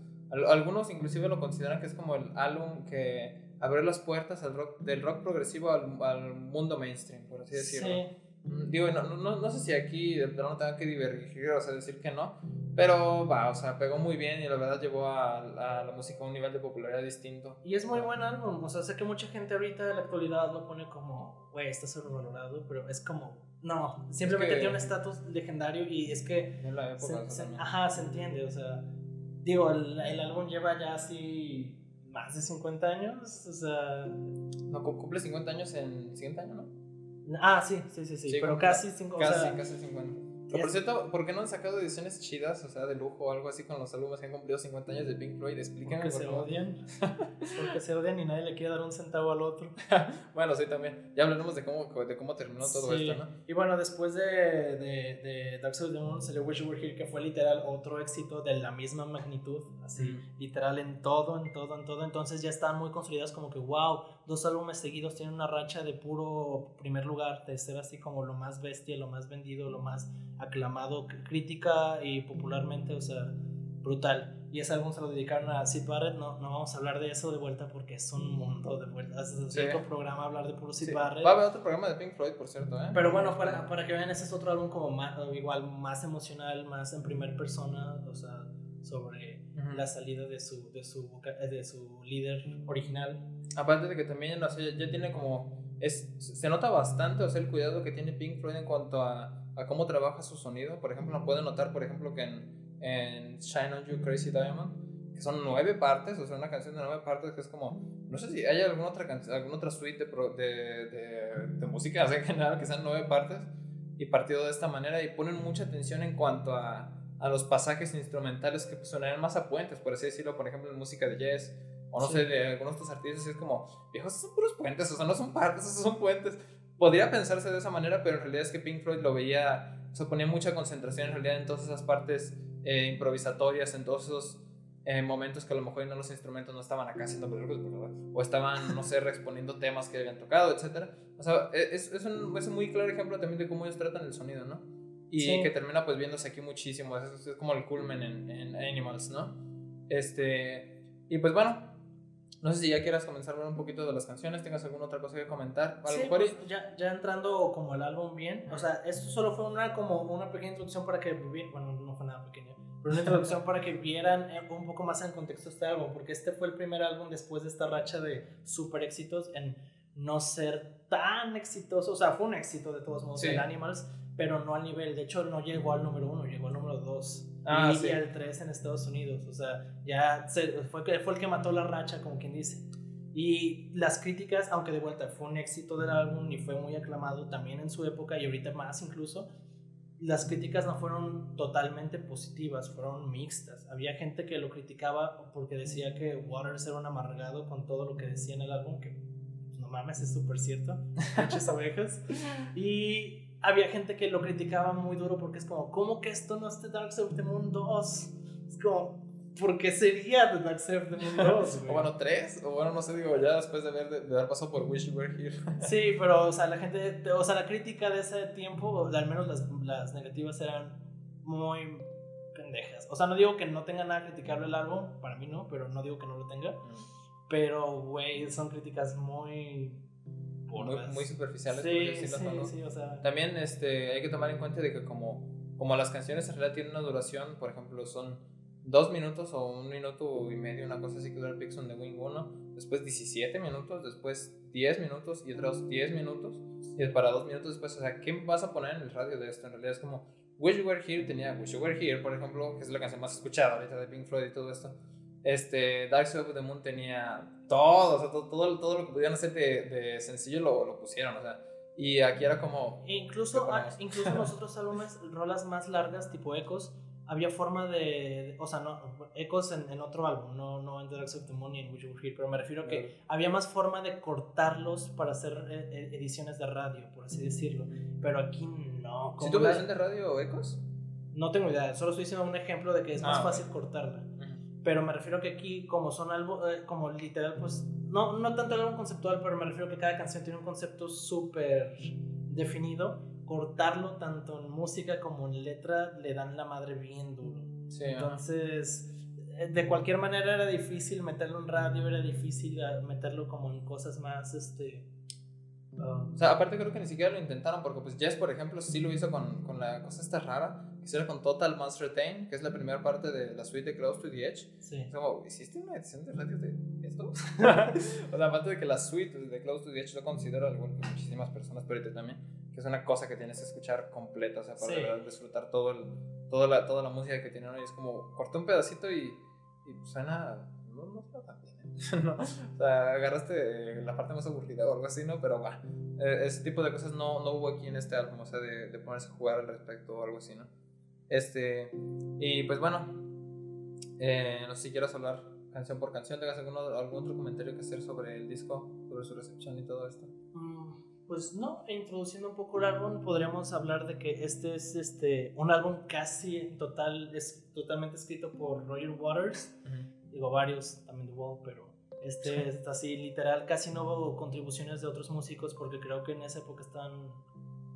algunos inclusive lo consideran que es como el álbum que abrió las puertas al rock, del rock progresivo al, al mundo mainstream, por así decirlo. Sí. Mm, digo, no, no, no, sé si aquí de no tenga que divergir, o sea, decir que no, pero va, o sea, pegó muy bien y la verdad llevó a, a, la música a un nivel de popularidad distinto. Y es muy buen álbum, o sea, sé que mucha gente ahorita de la actualidad lo pone como, güey, está sobrevalorado, pero es como, no, simplemente tiene un estatus legendario y es que... En la época. Se, ajá, se entiende, o sea, digo, el, el, álbum lleva ya así más de 50 años, o sea... No, cumple 50 años en el siguiente año, ¿no? Ah, sí, sí, sí, sí, pero casi, cinco, casi, o sea, casi 50 por cierto, ¿por qué no han sacado ediciones chidas, o sea, de lujo o algo así con los álbumes que han cumplido 50 años de Pink Floyd? Explíquenme. Porque se odian. Porque se odian y nadie le quiere dar un centavo al otro. <laughs> bueno, sí, también. Ya hablaremos de cómo, de cómo terminó todo esto, ¿no? Y bueno, después de, de, de Dark the Moon salió Wish You Were Here, que fue literal otro éxito de la misma magnitud, así, literal en todo, en todo, en todo. Entonces ya están muy construidas como que, wow, dos álbumes seguidos tienen una racha de puro primer lugar, de ser así como lo más bestia, lo más vendido, lo más aclamado crítica y popularmente, o sea, brutal. Y ese álbum se lo dedicaron a Sid Barrett, no, no vamos a hablar de eso de vuelta porque es un mundo de vuelta. Es otro programa hablar de puro Sid Barrett. Va a haber otro programa de Pink Floyd, por cierto. ¿eh? Pero bueno, para, para que vean, ese es otro álbum como más, igual más emocional, más en primer persona, o sea, sobre la salida de su, de, su, de su líder original. Aparte de que también, ya tiene como... Es, se nota bastante, o sea, el cuidado que tiene Pink Floyd en cuanto a a cómo trabaja su sonido. Por ejemplo, no pueden notar, por ejemplo, que en, en Shine on You Crazy Diamond, que son nueve partes, o sea, una canción de nueve partes que es como, no sé si hay alguna otra, alguna otra suite de, de, de, música en general que sean nueve partes y partido de esta manera y ponen mucha atención en cuanto a, a los pasajes instrumentales que sonarían más a puentes, por así decirlo, por ejemplo, en música de jazz o no sé, de algunos de estos artistas, es como, viejos, son puros puentes, o sea, no son partes, esos son puentes. Podría pensarse de esa manera, pero en realidad es que Pink Floyd lo veía, se ponía mucha concentración en realidad en todas esas partes eh, improvisatorias, en todos esos eh, momentos que a lo mejor no los instrumentos no estaban acá haciendo o estaban, no sé, reexponiendo temas que habían tocado, etc. O sea, e, es, es, un, es un muy claro ejemplo también de cómo ellos tratan el sonido, ¿no? Y que termina pues viéndose aquí muchísimo, es, es como el culmen en, en Animals, ¿no? Este, y pues bueno, no sé si ya quieras comenzar a hablar un poquito de las canciones, tengas alguna otra cosa que comentar. Sí, pues, ya, ya entrando como el álbum bien, o sea, esto solo fue una, como una pequeña introducción para que, bueno, no fue nada pequeña, pero una introducción para que vieran eh, un poco más en contexto este álbum, porque este fue el primer álbum después de esta racha de super éxitos en no ser tan exitoso, o sea, fue un éxito de todos modos, el Animals, pero no al nivel, de hecho no llegó al número uno, llegó al número dos. Ah, y, al 3 en Estados Unidos. O sea, ya fue, fue el que mató la racha, como quien dice. Y las críticas, aunque de vuelta fue un éxito del álbum y fue muy aclamado también en su época y ahorita más incluso, las críticas no fueron totalmente positivas, fueron mixtas. Había gente que lo criticaba porque decía que Waters era un amargado con todo lo que decía en el álbum, que pues, no mames, es súper cierto, <laughs> muchas abejas. Y había gente que lo criticaba muy duro porque es como, ¿cómo que esto no es The Dark Side of the Moon 2? Es como, ¿por qué sería The Dark Side of the Moon <laughs> 2? o bueno, 3, o bueno, no sé, digo, ya después de haber, de, haber pasado por Wish You Were Here. <laughs> sí, pero, o sea, la gente, o sea, la crítica de ese tiempo, al menos las, las negativas eran muy pendejas. O sea, no digo que no tenga nada criticable el álbum, para mí no, pero no digo que no lo tenga. Mm. Pero, güey, son críticas muy muy, superficiales. Sí, sí, o sea... También este, hay que tomar en cuenta de que como, como las canciones en realidad tienen una duración, por ejemplo, son dos minutos o un minuto y medio, una cosa así que dura Pixon de Wing 1, después 17 minutos, después 10 minutos y otros 10 minutos, y para dos minutos después, o sea, ¿qué vas a poner en el radio de esto? En realidad es como, Wish You Were Here tenía Wish You Were Here, por ejemplo, que es la canción más escuchada ahorita de Pink Floyd y todo esto. Este, Dark Side of the Moon tenía todo, o sea, todo, todo, lo que pudieran hacer de, de sencillo lo, lo, pusieron, o sea. Y aquí era como. incluso, incluso <laughs> nosotros álbumes, rolas más largas, tipo ecos, había forma de, o sea, no, ecos en, en, otro álbum, no, no en The Dark of the Moon y en Which You Hear, pero me refiero a que había más forma de cortarlos para hacer eh, eh, ediciones de radio, por así decirlo, pero aquí no. ¿Si tuvo edición de radio ecos? No tengo idea, solo estoy diciendo un ejemplo de que es más ah, fácil cortarla. Pero me refiero que aquí, como son algo, eh, como literal, pues, no, no tanto algo conceptual, pero me refiero a que cada canción tiene un concepto súper definido cortarlo tanto en música como en letra le dan la madre bien duro. Entonces, eh, de cualquier manera era difícil meterlo en radio, era difícil ah, meterlo como en cosas más, este... Um, o sea, aparte creo que ni siquiera lo intentaron porque pues Jess, por ejemplo, sí lo hizo con, con la cosa esta rara, que hiciera con Total Must Retain, que es la primera parte de la suite de Close to the Edge. Sí. como, ¿hiciste una edición de radio de esto? <laughs> o sea, aparte de que la suite de Close to the Edge lo considero, al igual que muchísimas personas, pero también que es una cosa que tienes que escuchar completa, o sea, para disfrutar todo el, toda, la, toda la música que tienen hoy. Es como, corté un pedacito y, y suena, no, no suena tan bien, ¿eh? <laughs> no, o sea, agarraste la parte más aburrida o algo así, ¿no? Pero bueno, e, ese tipo de cosas no, no hubo aquí en este álbum, o sea, de, de ponerse a jugar al respecto o algo así, ¿no? Este, y pues bueno, eh, no sé si quieres hablar canción por canción, ¿tengas algún, algún otro comentario que hacer sobre el disco, sobre su recepción y todo esto? Mm, pues no, introduciendo un poco el álbum, podríamos hablar de que este es este, un álbum casi en total, es totalmente escrito por Roger Waters. Digo, varios, también The Wall, pero este es así, literal, casi no hubo contribuciones de otros músicos porque creo que en esa época estaban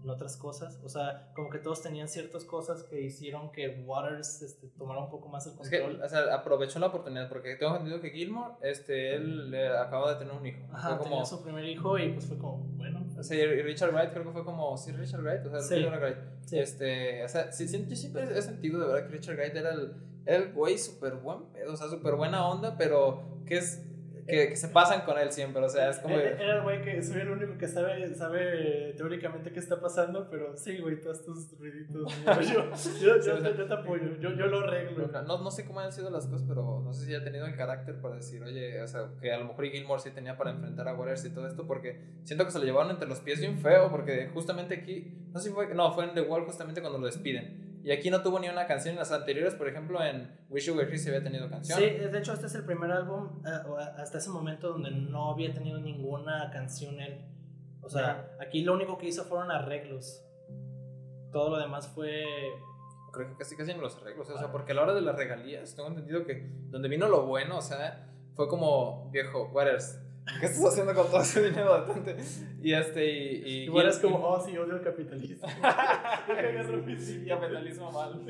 en otras cosas. O sea, como que todos tenían ciertas cosas que hicieron que Waters este, tomara un poco más el control. Es que, o sea, aprovechó la oportunidad porque tengo entendido que Gilmore, este, él acaba de tener un hijo. Ajá, como... tenía su primer hijo y pues fue como, bueno. O sea, y Richard Wright creo que fue como, sí, Richard Wright, o sea, sí. Richard Wright. Sí. Este, o sea, sí, yo siempre he sentido de verdad que Richard Wright era el, el güey súper buen o sea, súper buena onda, pero que es que, que, se pasan con él siempre, o sea, es como... Era el güey que soy el único que sabe, sabe teóricamente qué está pasando, pero sí, güey, todos tus ruiditos. <laughs> yo, yo, yo, te apoyo, yo, yo lo arreglo. No, no sé cómo han sido las cosas, pero no sé si ha tenido el carácter para decir, oye, o sea, que a lo mejor Gilmore sí tenía para enfrentar a Waters y todo esto, porque siento que se lo llevaron entre los pies bien feo, porque justamente aquí, no sé si fue, no, fue en The Wall justamente cuando lo despiden y aquí no tuvo ni una canción. En las anteriores, por ejemplo, en Wish You Were Here se había tenido canción. Sí, de hecho, este es el primer álbum eh, hasta ese momento donde no había tenido ninguna canción él. O sea, aquí lo único que hizo fueron arreglos. Todo lo demás fue. Creo que casi casi en los arreglos. O sea, porque a la hora de las regalías, tengo entendido que donde vino lo bueno, o sea, fue como, viejo, Waters, <laughs> ¿Qué estás haciendo con todo ese dinero de Y este, y. y Igual es como, oh, sí, odio el capitalismo. <laughs> capitalismo mal.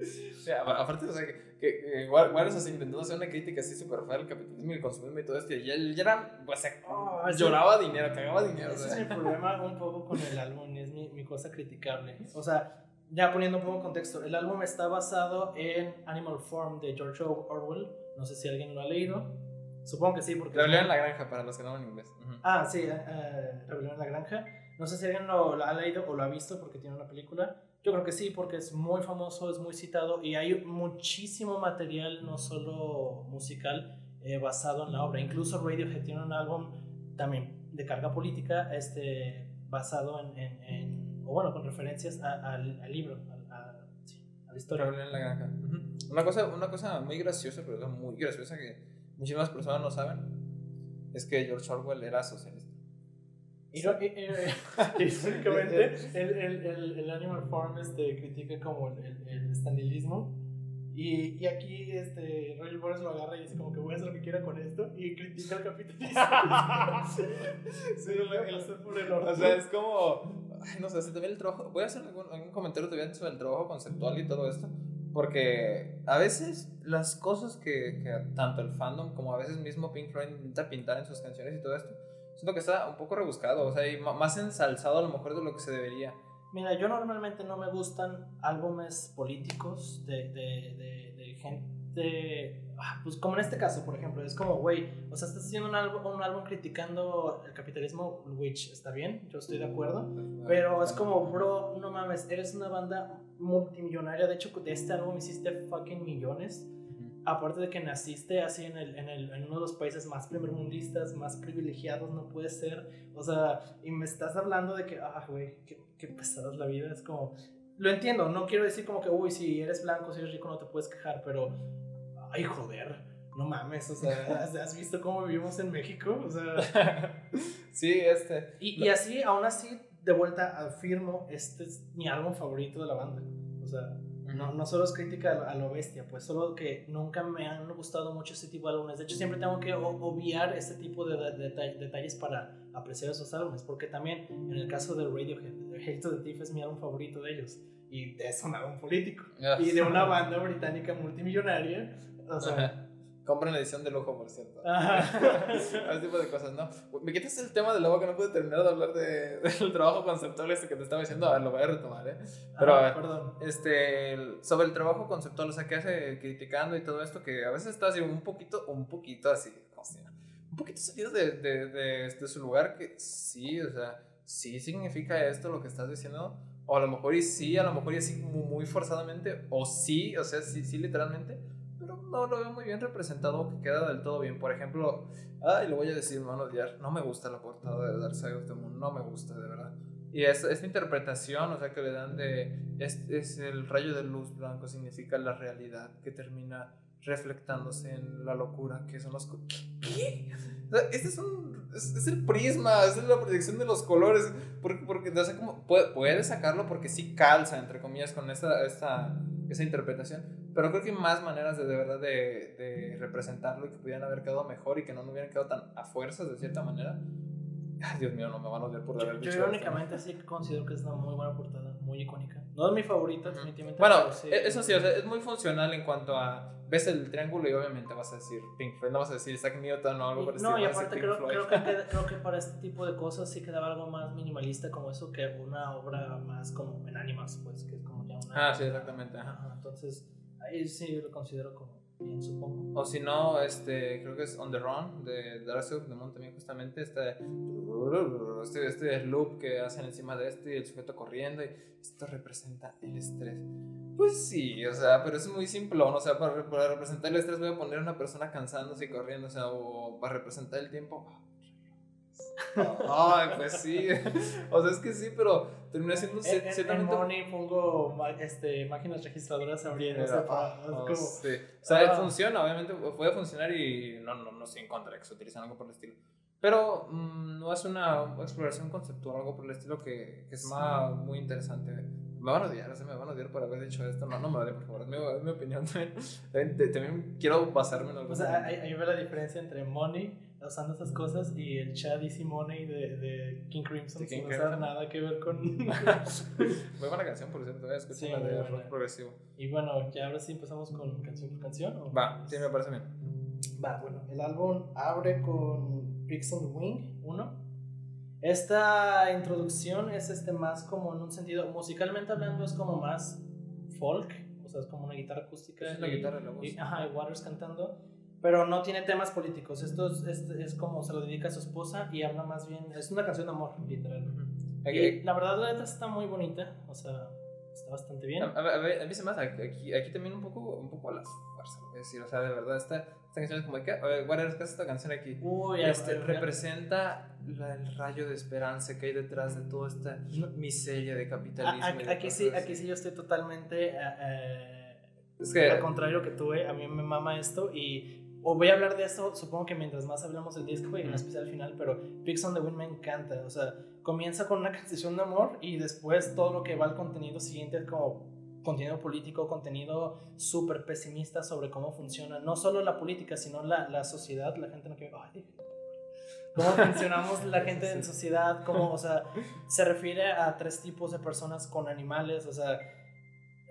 O sea, aparte, o sea, que, que Juárez así intentando hacer una crítica así súper fea al capitalismo y el consumismo y todo esto, y él ya era, pues, oh, lloraba dinero, cagaba dinero. Ese es mi problema un poco con el álbum, es mi, mi cosa criticable. O sea, ya poniendo un poco en contexto, el álbum está basado en Animal Farm de George Orwell, no sé si alguien lo ha leído. Supongo que sí, porque... Rebelión en la granja, para los que no hablan inglés. Ah, sí, uh, Rebelión en la granja. No sé si alguien lo, ha leído o lo ha visto porque tiene una película. Yo creo que sí, porque es muy famoso, es muy citado y hay muchísimo material, no solo musical, eh, basado en la obra. Incluso Radiohead tiene un álbum también de carga política, este, basado en, en, o bueno, con referencias al, libro, a, la historia. Rebelión en la granja. una, cosa, una cosa muy graciosa, pero muy graciosa que muchísimas personas no saben, es que George Orwell era socialista. Históricamente, <laughs> el, el, el, el, Animal Farm este, critica como el, el, estanilismo. Y, y, aquí este, Roger Boris lo agarra y dice como que voy a hacer lo que quiera con esto y critica el capitalismo. <laughs> sí, lo por el O sea, es como, ay, no sé, si también el trabajo, voy a hacer algún, algún comentario también sobre el trabajo conceptual y todo esto. Porque a veces las cosas que, que, tanto el fandom como a veces mismo Pink Floyd intenta pintar en sus canciones y todo esto, siento que está un poco rebuscado, o sea, y más ensalzado a lo mejor de lo que se debería. Mira, yo normalmente no me gustan álbumes políticos de, de, de, gente, pues como en este caso, por ejemplo, es como, güey, o sea, estás haciendo un álbum, un álbum criticando el capitalismo, which está bien, yo estoy de acuerdo, pero es como, bro, no mames, eres una banda multimillonaria. De hecho, de este álbum hiciste fucking millones. Aparte de que naciste así en, el, en, el, en uno de los países más primermundistas, más privilegiados, no puede ser. O sea, y me estás hablando de que, ah, güey, qué, qué pesada es la vida. Es como, lo entiendo, no quiero decir como que, uy, si eres blanco, si eres rico, no te puedes quejar, pero, ay, joder, no mames, o sea, <laughs> ¿has, visto cómo vivimos en México? O sea, <laughs> sí, este. Y, y, así, aún así, de vuelta afirmo, este es mi álbum favorito de la banda. O sea, no, no solo es crítica a lo, bestia, pues solo que nunca me han gustado mucho este tipo de álbumes. De hecho, siempre tengo que obviar este tipo de, detalles para apreciar esos álbumes, porque también en el caso de Radiohead, Hate to the Thief es mi álbum favorito de ellos. Y es un álbum político. Y de una <laughs> banda británica multimillonaria. O sea, Compren la edición de lujo, por cierto. <laughs> Ese tipo de cosas, ¿no? Me quitas el tema de luego que no pude terminar de hablar de, <laughs> del trabajo conceptual este que te estaba diciendo. A ver, lo voy a retomar, ¿eh? Pero, ah, perdón. Este, sobre el trabajo conceptual, o sea, que hace criticando y todo esto, que a veces está así un poquito, un poquito así, ¿cómo se llama? Un poquito salido de, de, de, de su lugar, que sí, o sea, sí significa esto lo que estás diciendo. O a lo mejor y sí, a lo mejor y así muy forzadamente, o sí, o sea, sí, sí, literalmente no lo veo muy bien representado, que queda del todo bien. Por ejemplo, ay, lo voy a decir, no odiar, no me gusta la portada de Dark Side of the Moon, no me gusta, de verdad. Y esta, esta interpretación, o sea, que le dan de, es, es el rayo de luz blanco, significa la realidad, que termina reflectándose en la locura, que son los... ¿Qué? Este es un... Es, el prisma, es la proyección de los colores, porque, porque o sea, como, puede, puede, sacarlo porque sí calza, entre comillas, con esta, esta, esa interpretación, pero creo que hay más maneras de, de verdad de, de, representarlo y que pudieran haber quedado mejor y que no hubieran quedado tan a fuerzas de cierta manera. <laughs> Ay, Dios mío, no me van a odiar por haber dicho Yo irónicamente sí considero que es una muy buena portada, muy icónica. No es mi favorita, definitivamente. Bueno, e, eso sí, o sea, es muy funcional en cuanto a. Ves el triángulo y obviamente vas a decir Pink Floyd, no vas a decir Isaac Newton o algo por No, y aparte creo, creo, que creo que para este tipo de cosas sí quedaba algo más minimalista como eso que una obra más como en ánimas, pues, que es como ya una. Ah, sí, exactamente. Ajá. entonces sí lo considero como bien, supongo. O si no, este, creo que es On the Run de Souls de Moon también, justamente. Este, este, este loop que hacen encima de este y el sujeto corriendo. Y esto representa el estrés. Pues sí, o sea, pero es muy simplón. O sea, para, para representar el estrés voy a poner a una persona cansándose y corriendo. O sea, o para representar el tiempo Ay, pues sí. <laughs> O sea, es que sí, pero termina siendo en, en, Money pongo este, máquinas registradoras abriendo. Ah, como... sí. O sea, ah. funciona, obviamente puede funcionar y no, no, no estoy en contra de que se utilicen algo por el estilo. Pero mm, no es una exploración conceptual, algo por el estilo que, que es más, muy interesante. Me van a odiar, o sea, me van a odiar por haber dicho esto. No, no me odien, por favor, es mi, es mi opinión también. <laughs> También, quiero basarme en algo. O sea, hay, hay la diferencia entre Money usando esas cosas y el Chad y Simone de, de King Crimson no tiene nada que ver con <laughs> muy buena canción por cierto que sí, la de rock progresivo. Y bueno ya ahora sí empezamos con canción por canción ¿o? va sí me parece bien. Va bueno el álbum abre con Pixel Wing 1 esta introducción es este más como en un sentido musicalmente hablando es como más folk o sea es como una guitarra acústica es la guitarra la voz. y, ajá y Waters cantando pero no tiene temas políticos. Esto es, es, como se lo dedica a su esposa y habla más bien. Es una canción de amor, literal. la verdad, la letra está muy bonita. O sea, está bastante bien. A, a, mí se me hace aquí, aquí también un poco, un poco a las fuerzas. Es decir, o sea, de verdad, esta, esta canción es como que. ¿Cuál es esta canción aquí? Uy, este, representa el rayo de esperanza que hay detrás de toda esta miseria de capitalismo. aquí, sí, aquí sí yo estoy totalmente. Eh, eh, es que, al contrario que tuve, a mí me mama esto y o voy a hablar de esto, supongo que mientras más hablamos del disco y en especial al final, pero Pix on the Wind me encanta. O sea, comienza con una canción de amor y después todo lo que va al contenido siguiente es como contenido político, contenido súper pesimista sobre cómo funciona, no solo la política, sino la, la sociedad, la gente no quiere... Ay, cómo <laughs> funcionamos la gente en sociedad, cómo, o sea, <laughs> se refiere a tres tipos de personas con animales, o sea,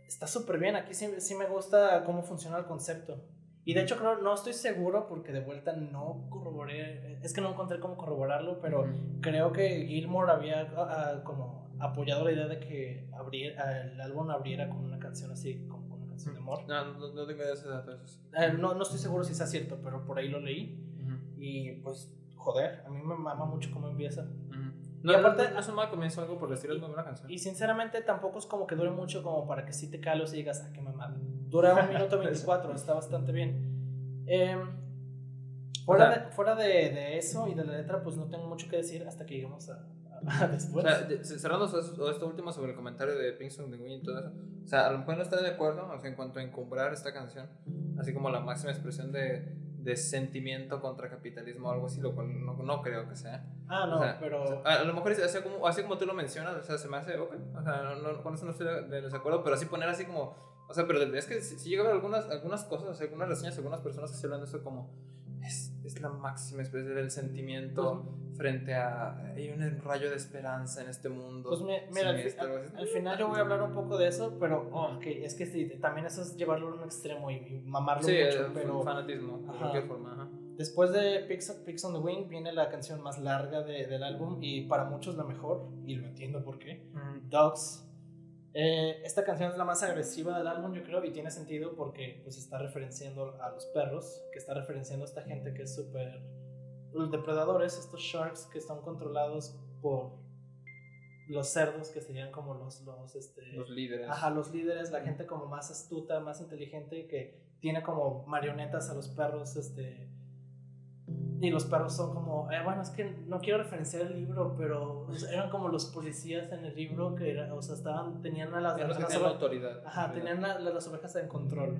está súper bien, aquí sí, sí me gusta cómo funciona el concepto. Y de hecho creo, no estoy seguro porque de vuelta no corroboré, es que no encontré cómo corroborarlo, pero creo que Gilmore había ah, ah, como apoyado la idea de que abriera, el álbum abriera con una canción así, como una canción de amor. No, no, no tengo idea de ese dato. Eh, no, no estoy seguro si sea cierto, pero por ahí lo leí. Y pues, joder, a mí me mama mucho cómo empieza. No, y aparte, no, es un mal comienzo, algo por el estilo, es muy buena canción. Y sinceramente tampoco es como que dure mucho como para que si te calos y digas, ah, qué mamada. Dura un minuto 24, está bastante bien. Em, fuera, de, fuera de, de, eso y de la letra, pues no tengo mucho que decir hasta que lleguemos a, <laughs> después. O sea, cerrando esto último sobre el comentario de Pinkson de Win y todo eso. O sea, a lo mejor no está de acuerdo o sea, en cuanto a encumbrar esta canción, así como la máxima expresión de, de sentimiento contra capitalismo o algo así, lo cual no, no creo que sea. Ah, no, pero. a, lo mejor así como, así como tú lo mencionas, o sea, se me hace, ok, o sea, no, con eso no estoy de, desacuerdo, pero así poner así como, o sea, pero es que si, si llega a haber algunas, algunas cosas, algunas reseñas, algunas personas que se hablan de eso como es, es la máxima expresión del sentimiento pues, frente a hay un rayo de esperanza en este mundo. Pues mira, al, final yo voy a hablar un poco de eso, pero oh, es que sí, también eso es llevarlo a un extremo y, mamarlo sí, mucho. pero fanatismo, de cualquier forma. Después de Pix, on the Wing viene la canción más larga de, del álbum y para muchos la mejor, y lo entiendo por qué. Dogs eh, esta canción es la más agresiva del álbum, yo creo, y tiene sentido porque pues está referenciando a los perros, que está referenciando a esta gente que es súper... Los depredadores, estos sharks que están controlados por los cerdos, que serían como los... Los, este, los líderes. Ajá, los líderes, la gente como más astuta, más inteligente, que tiene como marionetas a los perros, este y los perros son como, eh, bueno, es que no quiero referenciar el libro, pero eran como los policías en el libro que, era, o sea, estaban, tenían a las, las, autoridad. Ajá, tenían las ovejas en control.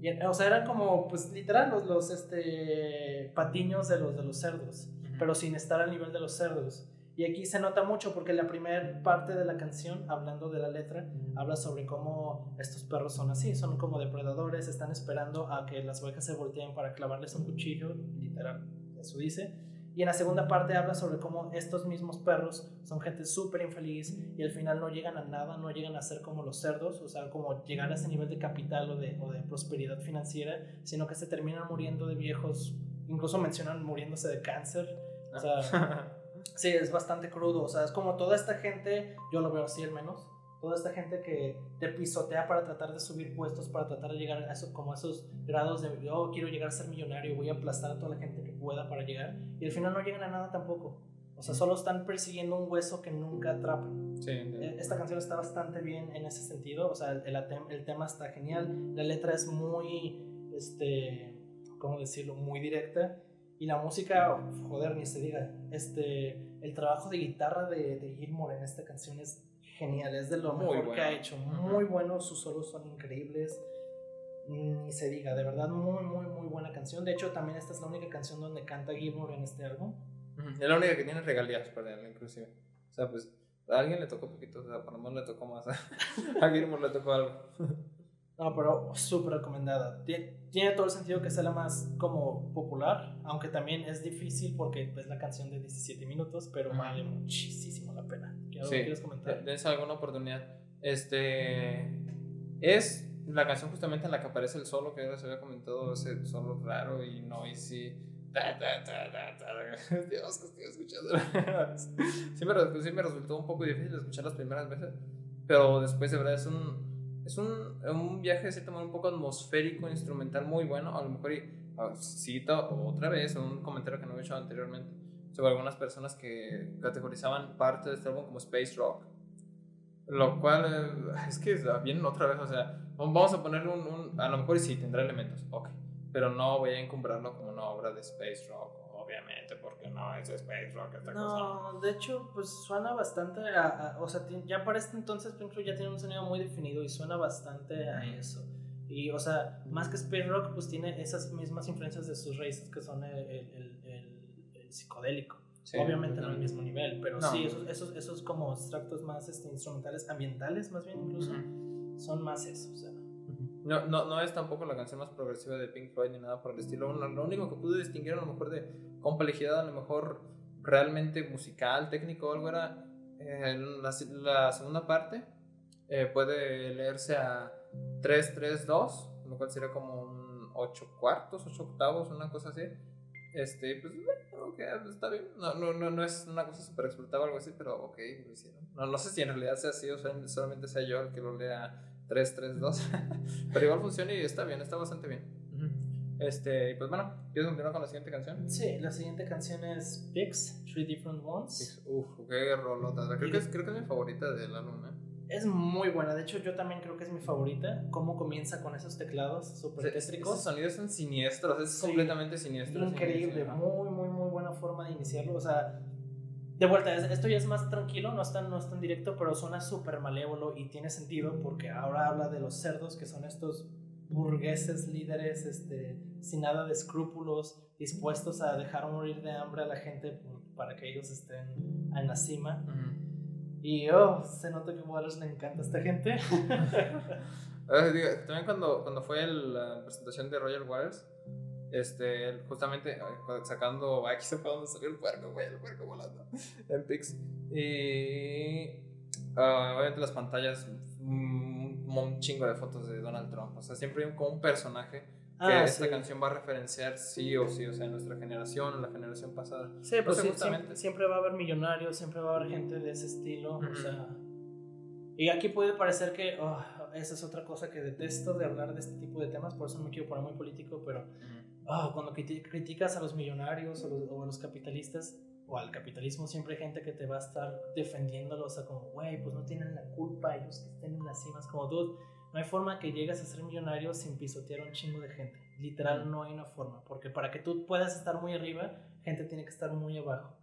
Y, o sea, eran como, pues literal, los, los este, patiños de los, de los cerdos, pero sin estar al nivel de los cerdos. Y aquí se nota mucho porque la primera parte de la canción, hablando de la letra, habla sobre cómo estos perros son así, son como depredadores, están esperando a que las ovejas se volteen para clavarles un cuchillo, literal eso dice. Y en la segunda parte habla sobre cómo estos mismos perros son gente súper infeliz y al final no llegan a nada, no llegan a ser como los cerdos, o sea, como llegar a ese nivel de capital o de, o de prosperidad financiera, sino que se terminan muriendo de viejos, incluso mencionan muriéndose de cáncer. O sea, <laughs> sí, es bastante crudo, o sea, es como toda esta gente, yo lo veo así al menos, toda esta gente que te pisotea para tratar de subir puestos, para tratar de llegar a eso, como esos grados de, yo oh, quiero llegar a ser millonario, voy a aplastar a toda la gente que pueda para llegar, y al final no llegan a nada tampoco. O sea, solo están persiguiendo un hueso que nunca atrapan. Sí, eh, Esta canción está bastante bien en ese sentido, o sea, el, el, tema está genial, la letra es muy, este, ¿cómo decirlo? Muy directa. Y la música, joder, ni se diga. Este, el trabajo de guitarra de, de Gilmore en esta canción es genial, es de lo mejor que ha hecho. Muy bueno, sus solos son increíbles. Ni se diga, de verdad, muy, muy, muy buena canción. De hecho, también esta es la única canción donde canta Gilmour en este álbum. Es la única que tiene regalías para él, inclusive. O sea, pues a alguien le tocó poquito, o sea, por lo menos le tocó más. <laughs> a Gilmour le tocó algo. <laughs> No, pero súper recomendada. Tiene, todo el sentido que sea la más como popular, aunque también es difícil porque es la canción de 17 minutos, pero vale muchísimo la pena. ¿Qué sí, quieres comentar? Dense alguna oportunidad. Este es la canción justamente en la que aparece el solo que ya se había comentado, ese solo raro y no y sí. <laughs> Dios, que estoy escuchando. sí, me, sí me resultó un poco difícil escuchar las primeras veces, pero después de verdad es un es un, un viaje de manera un poco atmosférico, instrumental muy bueno. A lo mejor, y, cito otra vez un comentario que no he hecho anteriormente sobre algunas personas que categorizaban parte de este álbum como space rock. Lo cual eh, <laughs> es que vienen otra vez, o sea, vamos a ponerle un, un, A lo mejor sí tendrá elementos, ok. Pero no voy a encumbrarlo como una obra de space rock obviamente, porque no es Space Rock esta no, de hecho, pues suena bastante a, o sea, ya para este entonces Pink Floyd ya tiene un sonido muy definido y suena bastante a eso. Y, o sea, más que Space Rock, pues tiene esas mismas influencias de sus raíces que son el, el, el, psicodélico. Obviamente no al mismo nivel, pero sí, esos, esos, esos como extractos más este, instrumentales, ambientales más bien incluso, son más eso, o sea. No, no, no es tampoco la canción más progresiva de Pink Floyd ni nada por el estilo. Lo, único que pude distinguir a lo mejor de complejidad, a lo mejor realmente musical, técnico o algo era eh, la, la, segunda parte. Eh, puede leerse a 3-3-2, lo cual sería como un 8 cuartos, 8 octavos, una cosa así. Este, pues, okay, está bien. No, no, no, no es una cosa súper explotada o algo así, pero ok, lo hicieron. No, no sé si en realidad sea así o sea, solamente sea yo el que lo lea 3, 3, 2. Pero igual funciona y está bien, está bastante bien. Este, y pues bueno, ¿quieres continuar con la siguiente canción? Sí, la siguiente canción es Pix, Three Different Ones. Uf, qué rolota. Creo, que es, creo que es mi favorita del álbum, ¿eh? Es muy buena, de hecho yo también creo que es mi favorita, cómo comienza con esos teclados súper tétricos. Esos sonidos son siniestros, es completamente siniestro. Increíble, muy, muy, muy buena forma de iniciarlo, o sea, de vuelta, esto ya es más tranquilo, no es tan, no es tan directo, pero suena súper malévolo y tiene sentido porque ahora habla de los cerdos, que son estos burgueses líderes este, sin nada de escrúpulos, dispuestos a dejar morir de hambre a la gente para que ellos estén en la cima. Y oh, se nota que Waters le encanta a esta gente. <laughs> También cuando, cuando fue la presentación de Roger Waters, este, justamente eh, sacando, aquí <laughs> se fue donde salió el puerco, güey, el puerco volando en Pix. Y uh, obviamente las pantallas, un, un, chingo de fotos de Donald Trump. O sea, siempre como un personaje que ah, esta canción va a referenciar sí o sí, o sea, nuestra generación, en la generación pasada. Sí, pues sí, siempre, siempre, va a haber millonarios, siempre va a haber gente de ese estilo, o sea... Y aquí puede parecer que, oh, esa es otra cosa que detesto de hablar de este tipo de temas, por eso no me quiero poner muy político, pero oh, cuando criticas a los millonarios o, a los capitalistas o al capitalismo, siempre hay gente que te va a estar defendiéndolo, o sea, como, güey, pues no tienen la culpa ellos que estén en las cimas, como, dude, no hay forma que llegues a ser millonario sin pisotear a un chingo de gente. Literal, no hay una forma, porque para que tú puedas estar muy arriba, gente tiene que estar muy abajo.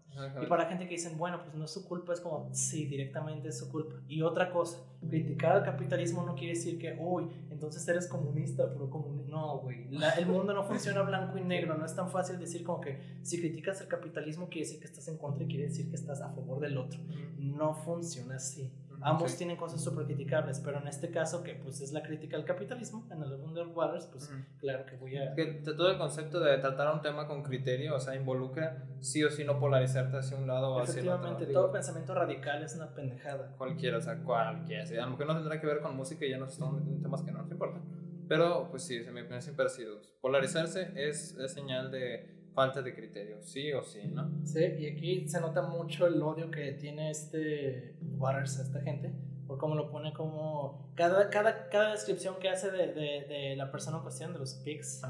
Y para gente que dicen, bueno, pues no es su culpa, es como, sí, directamente es su culpa. Y otra cosa, criticar al capitalismo no quiere decir que, uy, entonces eres comunista, pero comunista. No, güey. El mundo no funciona blanco y negro. No es tan fácil decir como que si criticas el capitalismo quiere decir que estás en contra y quiere decir que estás a favor del otro. No funciona así. Ambos tienen cosas súper criticables, pero en este caso, que pues es la crítica al capitalismo, en el Wonder Waters, pues claro que voy a... Que todo el concepto de tratar un tema con criterio, o sea, involucra sí o sí no polarizarte hacia un lado o hacia el otro. Efectivamente, todo pensamiento radical es una pendejada. Cualquiera, o sea, cualquiera. a lo mejor no tendrá que ver con música y ya nos estamos metiendo en temas que no nos importan. Pero, pues sí, se me ha sido. Polarizarse es, es señal de falta de criterio, sí o sí, ¿no? Sí, y aquí se nota mucho el odio que tiene este Waters a esta gente, por cómo lo pone como... Cada, cada, cada descripción que hace de, de, de la persona en cuestión, de los pics,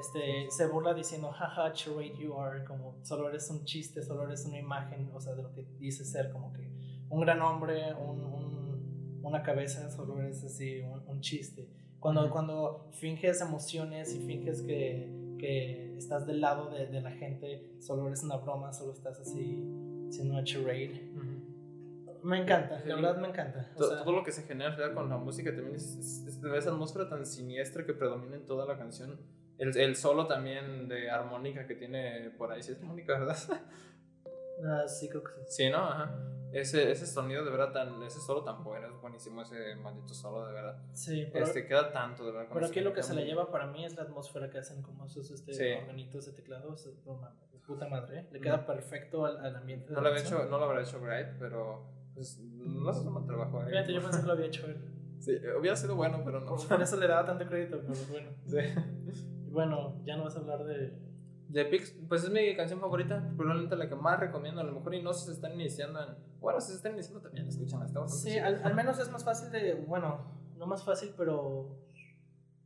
este, se burla diciendo, jaja, charade you are, como solo eres un chiste, solo eres una imagen, o sea, de lo que dice ser como que un gran hombre, un, un, una cabeza, solo eres así, un, un chiste. Cuando, cuando finges emociones y finges que que estás del lado de, de, la gente, solo eres una broma, solo estás así siendo una charade. Me encanta, la verdad me encanta. todo, lo que se genera con la música también es, esa atmósfera tan siniestra que predomina en toda la canción. El, el, solo también de armónica que tiene por ahí, sí es armónica, ¿verdad? <laughs> Ah, sí, creo que sí. Sí, ¿no? Ajá. Ese, ese sonido de verdad tan, ese solo tan bueno, es buenísimo ese maldito solo de verdad. Sí, pero, este queda tanto de verdad. Pero aquí lo que se le lleva para mí es la atmósfera que hacen como esos este, organitos de teclados, puta madre, le queda perfecto al, al ambiente. No lo, había hecho, no lo habrá hecho Great, pero pues, no hace un mal trabajo. ¿eh? Fíjate, yo pensé que lo había hecho él. Sí, hubiera sido bueno, pero no. Por eso le daba tanto crédito, pero bueno. <laughs> Sí. Bueno, ya no vas a hablar de de Pix, pues es mi canción favorita, probablemente la que más recomiendo a lo mejor y no se están iniciando en... Bueno, si se están iniciando también, escuchan hasta Sí, al, menos es más fácil de... Bueno, no más fácil, pero...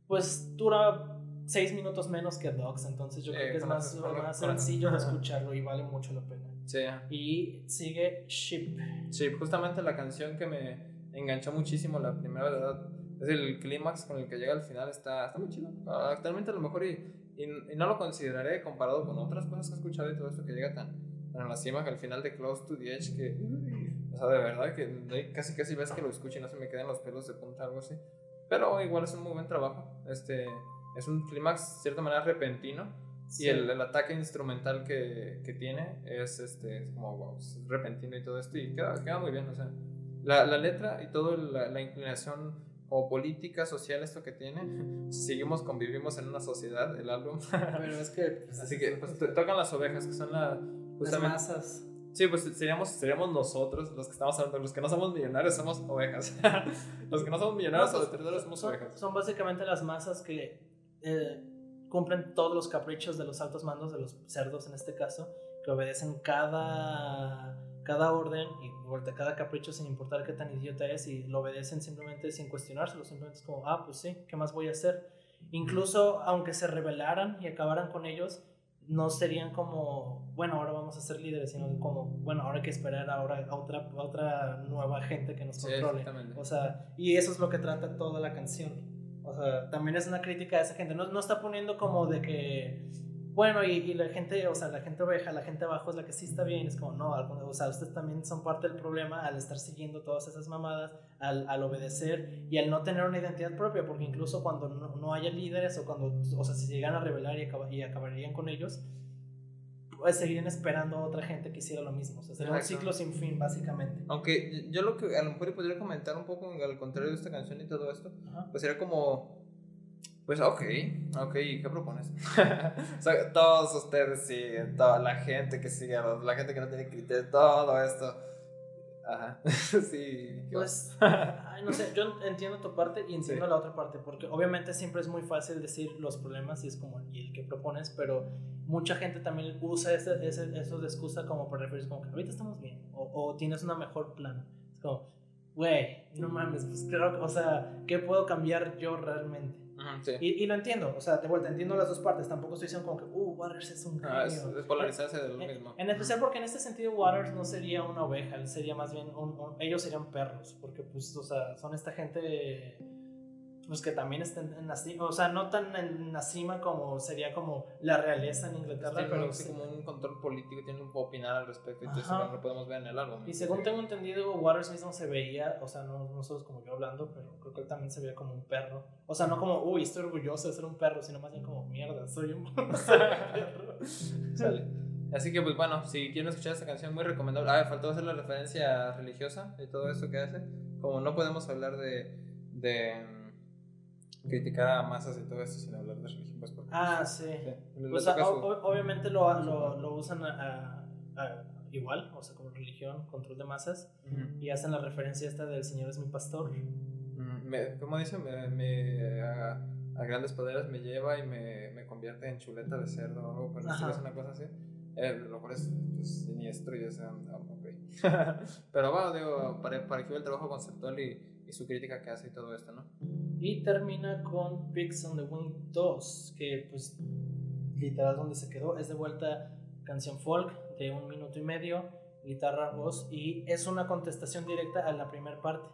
Pues dura seis minutos menos que Dogs, entonces yo creo que es más, más sencillo de escucharlo y vale mucho la pena. Sí. Y sigue Ship. Sí, justamente la canción que me enganchó muchísimo la primera verdad es el clímax con el que llega al final, está, está muy chido. Actualmente a lo mejor y y, no lo consideraré comparado con otras cosas que he escuchado y todo esto que llega tan, tan a la cima que al final de Close to the Edge que... O sea, de verdad que casi casi ves que lo escucho y no se me quedan los pelos de punta, algo así. Pero igual es un muy buen trabajo. Este, es un clímax, de cierta manera, repentino. Y el, el, ataque instrumental que, que tiene es, este, como wow, es repentino y todo esto. Y queda, queda muy bien. O sea, la, la letra y toda la, la inclinación o política social esto que tiene. <laughs> Seguimos, convivimos en una sociedad, el álbum. Pero es que... Pues, Así que pues, tocan las ovejas, que son la, las masas. Sí, pues seríamos, seríamos nosotros los que estamos hablando, los que no somos millonarios somos ovejas. <laughs> los que no somos millonarios o determinadores somos ovejas. Son básicamente las masas que eh, cumplen todos los caprichos de los altos mandos, de los cerdos en este caso, que obedecen cada cada orden y cada capricho sin importar qué tan idiota es y lo obedecen simplemente sin cuestionárselo, simplemente es como, ah, pues sí, ¿qué más voy a hacer? Incluso aunque se rebelaran y acabaran con ellos, no serían como, bueno, ahora vamos a ser líderes, sino como, bueno, ahora hay que esperar ahora a otra, otra nueva gente que nos controle. o sea, y eso es lo que trata toda la canción. O sea, también es una crítica a esa gente. No, no está poniendo como de que bueno, y, la gente, o sea, la gente oveja, la gente abajo es la que sí está bien, es como, no, o sea, ustedes también son parte del problema al estar siguiendo todas esas mamadas, al, al obedecer y al no tener una identidad propia, porque incluso cuando no, haya líderes o cuando, o sea, si se llegan a rebelar y, y acabarían con ellos, pues seguirían esperando a otra gente que hiciera lo mismo, o sea, sería un ciclo sin fin, básicamente. Aunque yo lo que a lo mejor podría comentar un poco al contrario de esta canción y todo esto, pues sería como pues ok, ok, ¿qué propones? <laughs> o sea, todos ustedes siguen, toda la gente que sigue, la gente que no tiene criterio, todo esto. Ajá, <laughs> sí. Pues, ay, no sé, yo entiendo tu parte y entiendo la otra parte, porque obviamente siempre es muy fácil decir los problemas y es como, y el que propones, pero mucha gente también usa ese, ese, eso de excusa como para referirse como que ahorita estamos bien, o, o tienes una mejor plan. Es como, güey, no mames, pues creo que, o sea, ¿qué puedo cambiar yo realmente? Y, y, lo entiendo, o sea, de vuelta, entiendo las dos partes. Tampoco estoy diciendo como que, uh, Waters es un ah, es, polarizarse de lo mismo. En, especial porque en este sentido, Waters no sería una oveja, él sería más bien, ellos serían perros, porque, pues, o sea, son esta gente pues que también estén en la cima, o sea, no tan en la cima como sería como la realeza en Inglaterra, pero sí como un control político, tiene un poco opinar al respecto, entonces lo podemos ver en el álbum. Y según tengo entendido, Waters mismo se veía, o sea, no, no solo como yo hablando, pero creo que él también se veía como un perro. O sea, no como, uy, estoy orgulloso de ser un perro, sino más bien como, mierda, soy un <laughs> perro. <laughs> Sale. Así que, pues bueno, si quieren escuchar esta canción, muy recomendable. Ah, faltó hacer la referencia religiosa y todo esto que hace. Como no podemos hablar de, de criticar a masas y todo esto sin hablar de religión. Pues ah, sí. Pues, obviamente lo, lo, lo usan a, igual, o sea, como religión, control de masas, y hacen la referencia esta del Señor es mi pastor. Mm, me, como dicen, me, a, grandes poderes me lleva y me, me, convierte en chuleta de cerdo o algo, pero es una cosa así. Eh, lo cual es, siniestro y es, um, <laughs> pero bueno, digo, para, para que el trabajo conceptual y, y su crítica que hace y todo esto, ¿no? Y termina con Pigs on the Wing 2, que pues literal donde se quedó. Es de vuelta canción folk de un minuto y medio, guitarra, voz, y es una contestación directa a la primera parte.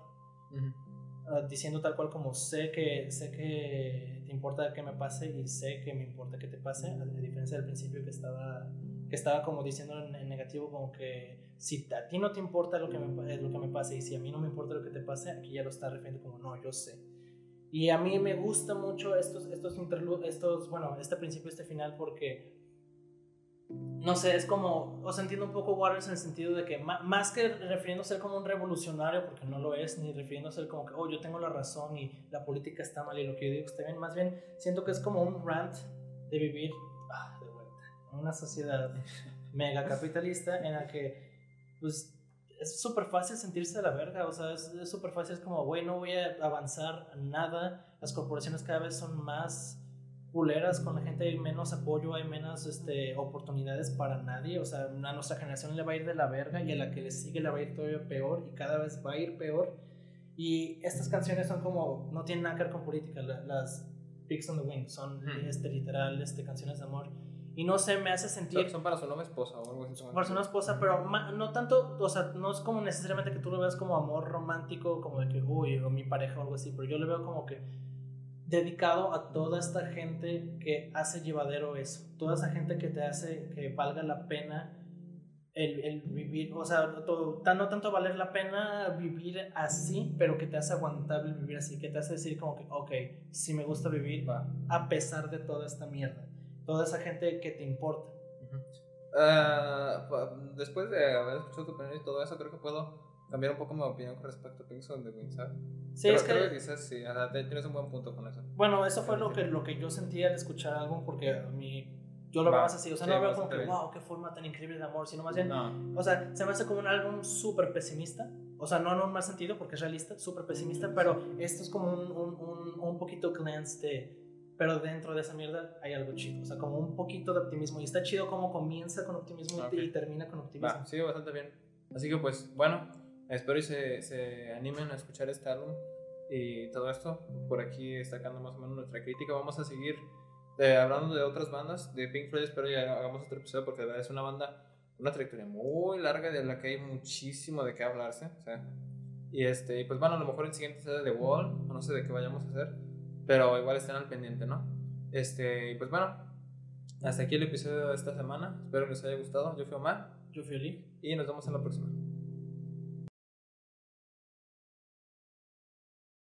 Ah, diciendo tal cual como sé que, sé que te importa que me pase y sé que me importa que te pase, a diferencia del principio que estaba, que estaba como diciendo en, negativo como que si a ti no te importa lo que, me, lo que me pase y si a mí no me importa lo que te pase, aquí ya lo está refiriendo como no, yo sé. Y a mí me gusta mucho estos, estos estos, bueno, este principio, este final, porque, no sé, es como, o sea, entiendo un poco Waters en el sentido de que más que refiriéndose como un revolucionario, porque no lo es, ni refiriéndose como que, oh, yo tengo la razón y la política está mal y lo que yo digo está bien, más bien siento que es como un rant de vivir, ah, de vuelta, en una sociedad <laughs> mega capitalista en la que, pues, es súper fácil sentirse de la verga, o sea, es súper fácil, es como, güey, no voy a avanzar nada, las corporaciones cada vez son más culeras con la gente, hay menos apoyo, hay menos este, oportunidades para nadie, o sea, a nuestra generación le va a ir de la verga y a la que le sigue le va a ir todavía peor y cada vez va a ir peor. Y estas canciones son como, no tienen nada que ver con política, las Pigs on the Wing, son este, literal este, canciones de amor y no sé, me hace sentir... Son para su nueva esposa o algo así. Para su nueva esposa, pero no tanto, o sea, no es como necesariamente que tú lo veas como amor romántico, como de que, uy, o mi pareja o algo así, pero yo le veo como que dedicado a toda esta gente que hace llevadero eso, toda esa gente que te hace que valga la pena el, el vivir, o sea, todo, no tanto valer la pena vivir así, pero que te hace aguantable vivir así, que te hace decir como que, ok, si me gusta vivir, va, a pesar de toda esta mierda toda esa gente que te importa. Ah, después de haber escuchado tu opinión y todo eso, creo que puedo cambiar un poco mi opinión con respecto a Pixel de Winsor. Sí, es que, creo que dices, sí, tienes un buen punto con eso. Bueno, eso fue lo que, lo que yo sentía al escuchar algo, porque a mí, yo lo veo más así, o sea, no veo como que, wow, qué forma tan increíble de amor, sino más bien, o sea, se me hace como un álbum súper pesimista, o sea, no en un mal sentido, porque es realista, súper pesimista, pero esto es como un, un, un, un poquito glance de pero dentro de esa mierda hay algo chido, o sea, como un poquito de optimismo. Y está chido cómo comienza con optimismo y termina con optimismo. sí, bastante bien. Así que pues, bueno, espero y se, se animen a escuchar este álbum y todo esto. Por aquí destacando más o menos nuestra crítica. Vamos a seguir eh, hablando de otras bandas, de Pink Floyd, espero ya hagamos otro episodio porque es una banda, una trayectoria muy larga de la que hay muchísimo de qué hablarse. O sea, y este, pues bueno, a lo mejor el siguiente será The Wall, no sé de qué vayamos a hacer pero igual estén al pendiente, ¿no? Este, y pues bueno, Hasta aquí el episodio de esta semana. Espero que les haya gustado. Yo fui Omar. Yo fui Ali. Y nos vemos en la próxima.